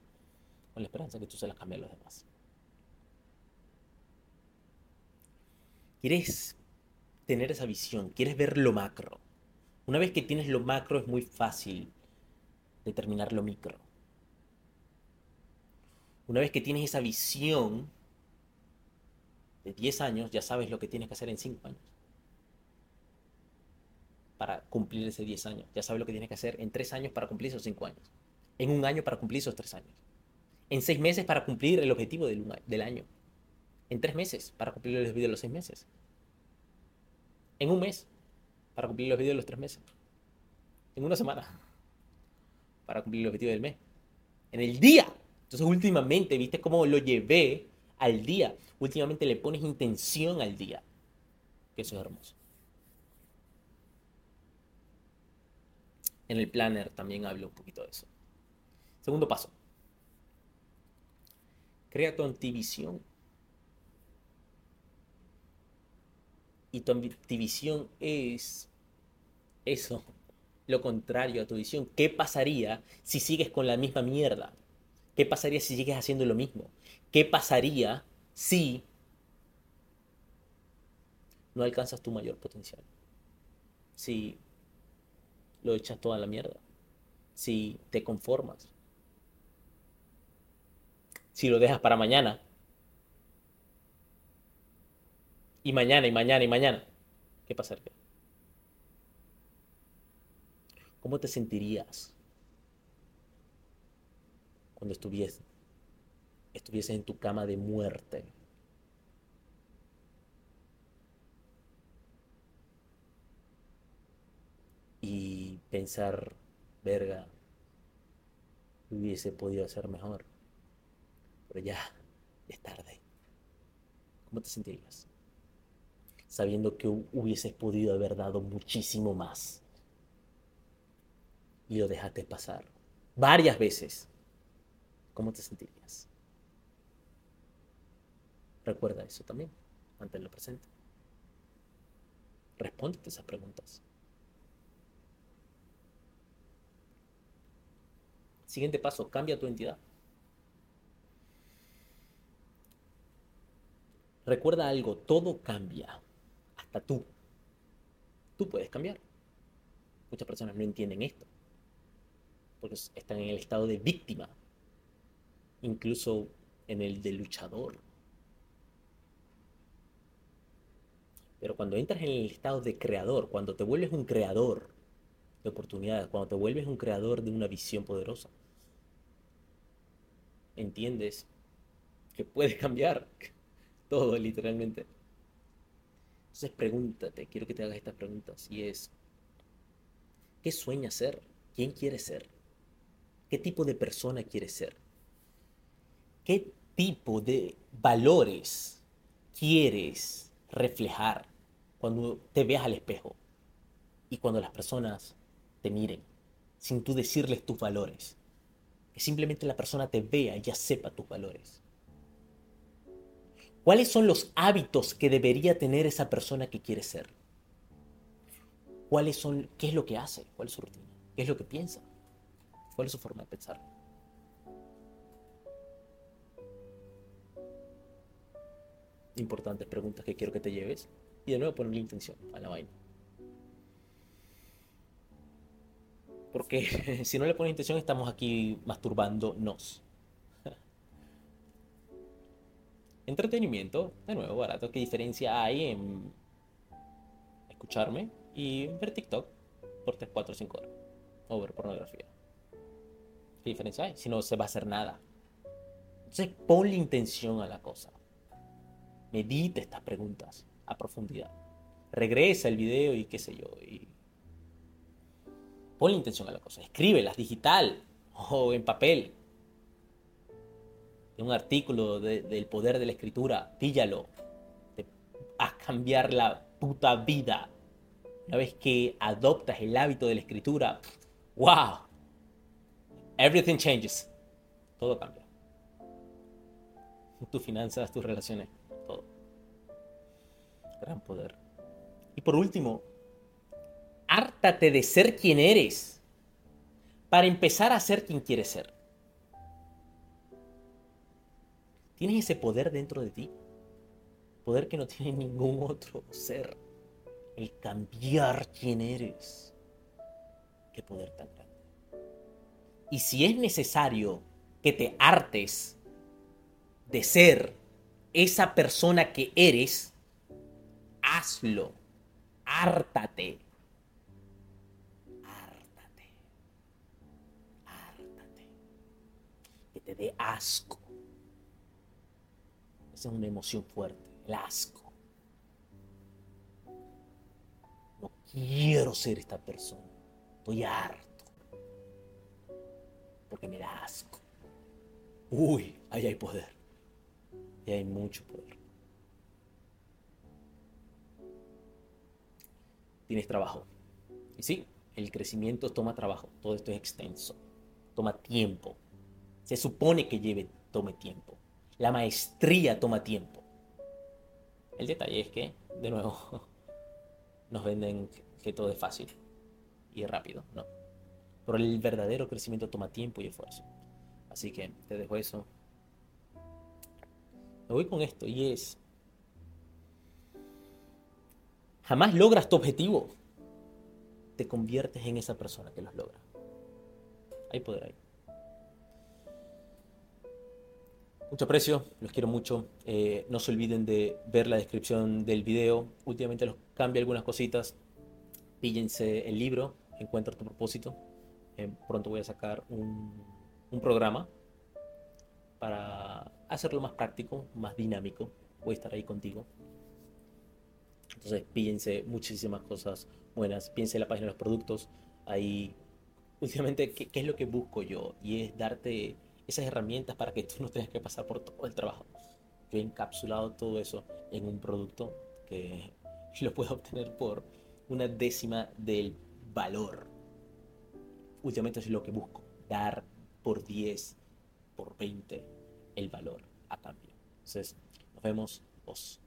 Speaker 1: con la esperanza que tú se las cambies a los demás. Quieres tener esa visión, quieres ver lo macro. Una vez que tienes lo macro es muy fácil determinar lo micro. Una vez que tienes esa visión de 10 años, ya sabes lo que tienes que hacer en 5 años. Para cumplir ese 10 años. Ya sabes lo que tienes que hacer en 3 años para cumplir esos 5 años. En un año para cumplir esos 3 años. En 6 meses para cumplir el objetivo del, del año. En 3 meses para cumplir el objetivo de los 6 meses. En un mes para cumplir el objetivo de los 3 meses. En una semana para cumplir el objetivo del mes. En el día. Entonces últimamente, ¿viste cómo lo llevé al día? Últimamente le pones intención al día. Que eso es hermoso. En el planner también hablo un poquito de eso. Segundo paso. Crea tu antivisión. Y tu antivisión es eso, lo contrario a tu visión. ¿Qué pasaría si sigues con la misma mierda? ¿Qué pasaría si sigues haciendo lo mismo? ¿Qué pasaría si no alcanzas tu mayor potencial? Si lo echas toda la mierda. Si te conformas. Si lo dejas para mañana. Y mañana, y mañana, y mañana. ¿Qué pasaría? ¿Cómo te sentirías cuando estuvieses, estuvieses en tu cama de muerte? Y pensar, verga, hubiese podido hacer mejor. Pero ya, es tarde. ¿Cómo te sentirías? Sabiendo que hubieses podido haber dado muchísimo más y lo dejaste pasar varias veces, ¿cómo te sentirías? Recuerda eso también, manténlo presente. Respóndete esas preguntas. Siguiente paso, cambia tu entidad. Recuerda algo, todo cambia, hasta tú. Tú puedes cambiar. Muchas personas no entienden esto porque están en el estado de víctima, incluso en el de luchador. Pero cuando entras en el estado de creador, cuando te vuelves un creador de oportunidades, cuando te vuelves un creador de una visión poderosa, entiendes que puedes cambiar todo literalmente. Entonces pregúntate, quiero que te hagas estas preguntas y es, ¿qué sueñas ser? ¿Quién quieres ser? ¿Qué tipo de persona quieres ser? ¿Qué tipo de valores quieres reflejar cuando te veas al espejo y cuando las personas te miren sin tú decirles tus valores? Que simplemente la persona te vea y ya sepa tus valores. ¿Cuáles son los hábitos que debería tener esa persona que quiere ser? ¿Cuáles son, ¿Qué es lo que hace? ¿Cuál es su rutina? ¿Qué es lo que piensa? ¿Cuál es su forma de pensar? Importantes preguntas que quiero que te lleves. Y de nuevo ponerle intención a la vaina. Porque si no le pones intención estamos aquí masturbándonos. Entretenimiento, de nuevo, barato. ¿Qué diferencia hay en escucharme y ver TikTok por 3, 4, 5 horas? O ver pornografía. ¿Qué diferencia hay? Si no se va a hacer nada. Entonces ponle intención a la cosa. Medita estas preguntas a profundidad. Regresa el video y qué sé yo. Y ponle intención a la cosa. Escríbelas digital o en papel. Un artículo del poder de la escritura, píllalo. a cambiar la puta vida. Una vez que adoptas el hábito de la escritura, wow, everything changes. Todo cambia. Tus finanzas, tus relaciones, todo. Gran poder. Y por último, hártate de ser quien eres para empezar a ser quien quieres ser. Tienes ese poder dentro de ti. Poder que no tiene ningún otro ser. El cambiar quién eres. Qué poder tan grande. Y si es necesario que te hartes de ser esa persona que eres, hazlo. Hártate. Hártate. Dé asco es una emoción fuerte, el asco. No quiero ser esta persona. Estoy harto. Porque me da asco. Uy, ahí hay poder. Y hay mucho poder. Tienes trabajo. Y sí, el crecimiento toma trabajo. Todo esto es extenso. Toma tiempo. Se supone que lleve, tome tiempo. La maestría toma tiempo. El detalle es que, de nuevo, nos venden que todo es fácil y rápido, no. Pero el verdadero crecimiento toma tiempo y esfuerzo. Así que te dejo eso. Me voy con esto y es, jamás logras tu objetivo. Te conviertes en esa persona que los logra. Hay poder ahí. Mucho aprecio, los quiero mucho. Eh, no se olviden de ver la descripción del video. Últimamente los cambio algunas cositas. Píllense el libro, Encuentra tu propósito. Eh, pronto voy a sacar un, un programa para hacerlo más práctico, más dinámico. Voy a estar ahí contigo. Entonces, píllense muchísimas cosas buenas. Piense en la página de los productos. Ahí, últimamente, ¿qué, ¿qué, es lo que busco yo? Y es darte esas herramientas para que tú no tengas que pasar por todo el trabajo. Yo he encapsulado todo eso en un producto que lo puedo obtener por una décima del valor. Últimamente es lo que busco, dar por 10, por 20 el valor a cambio. Entonces, nos vemos. Os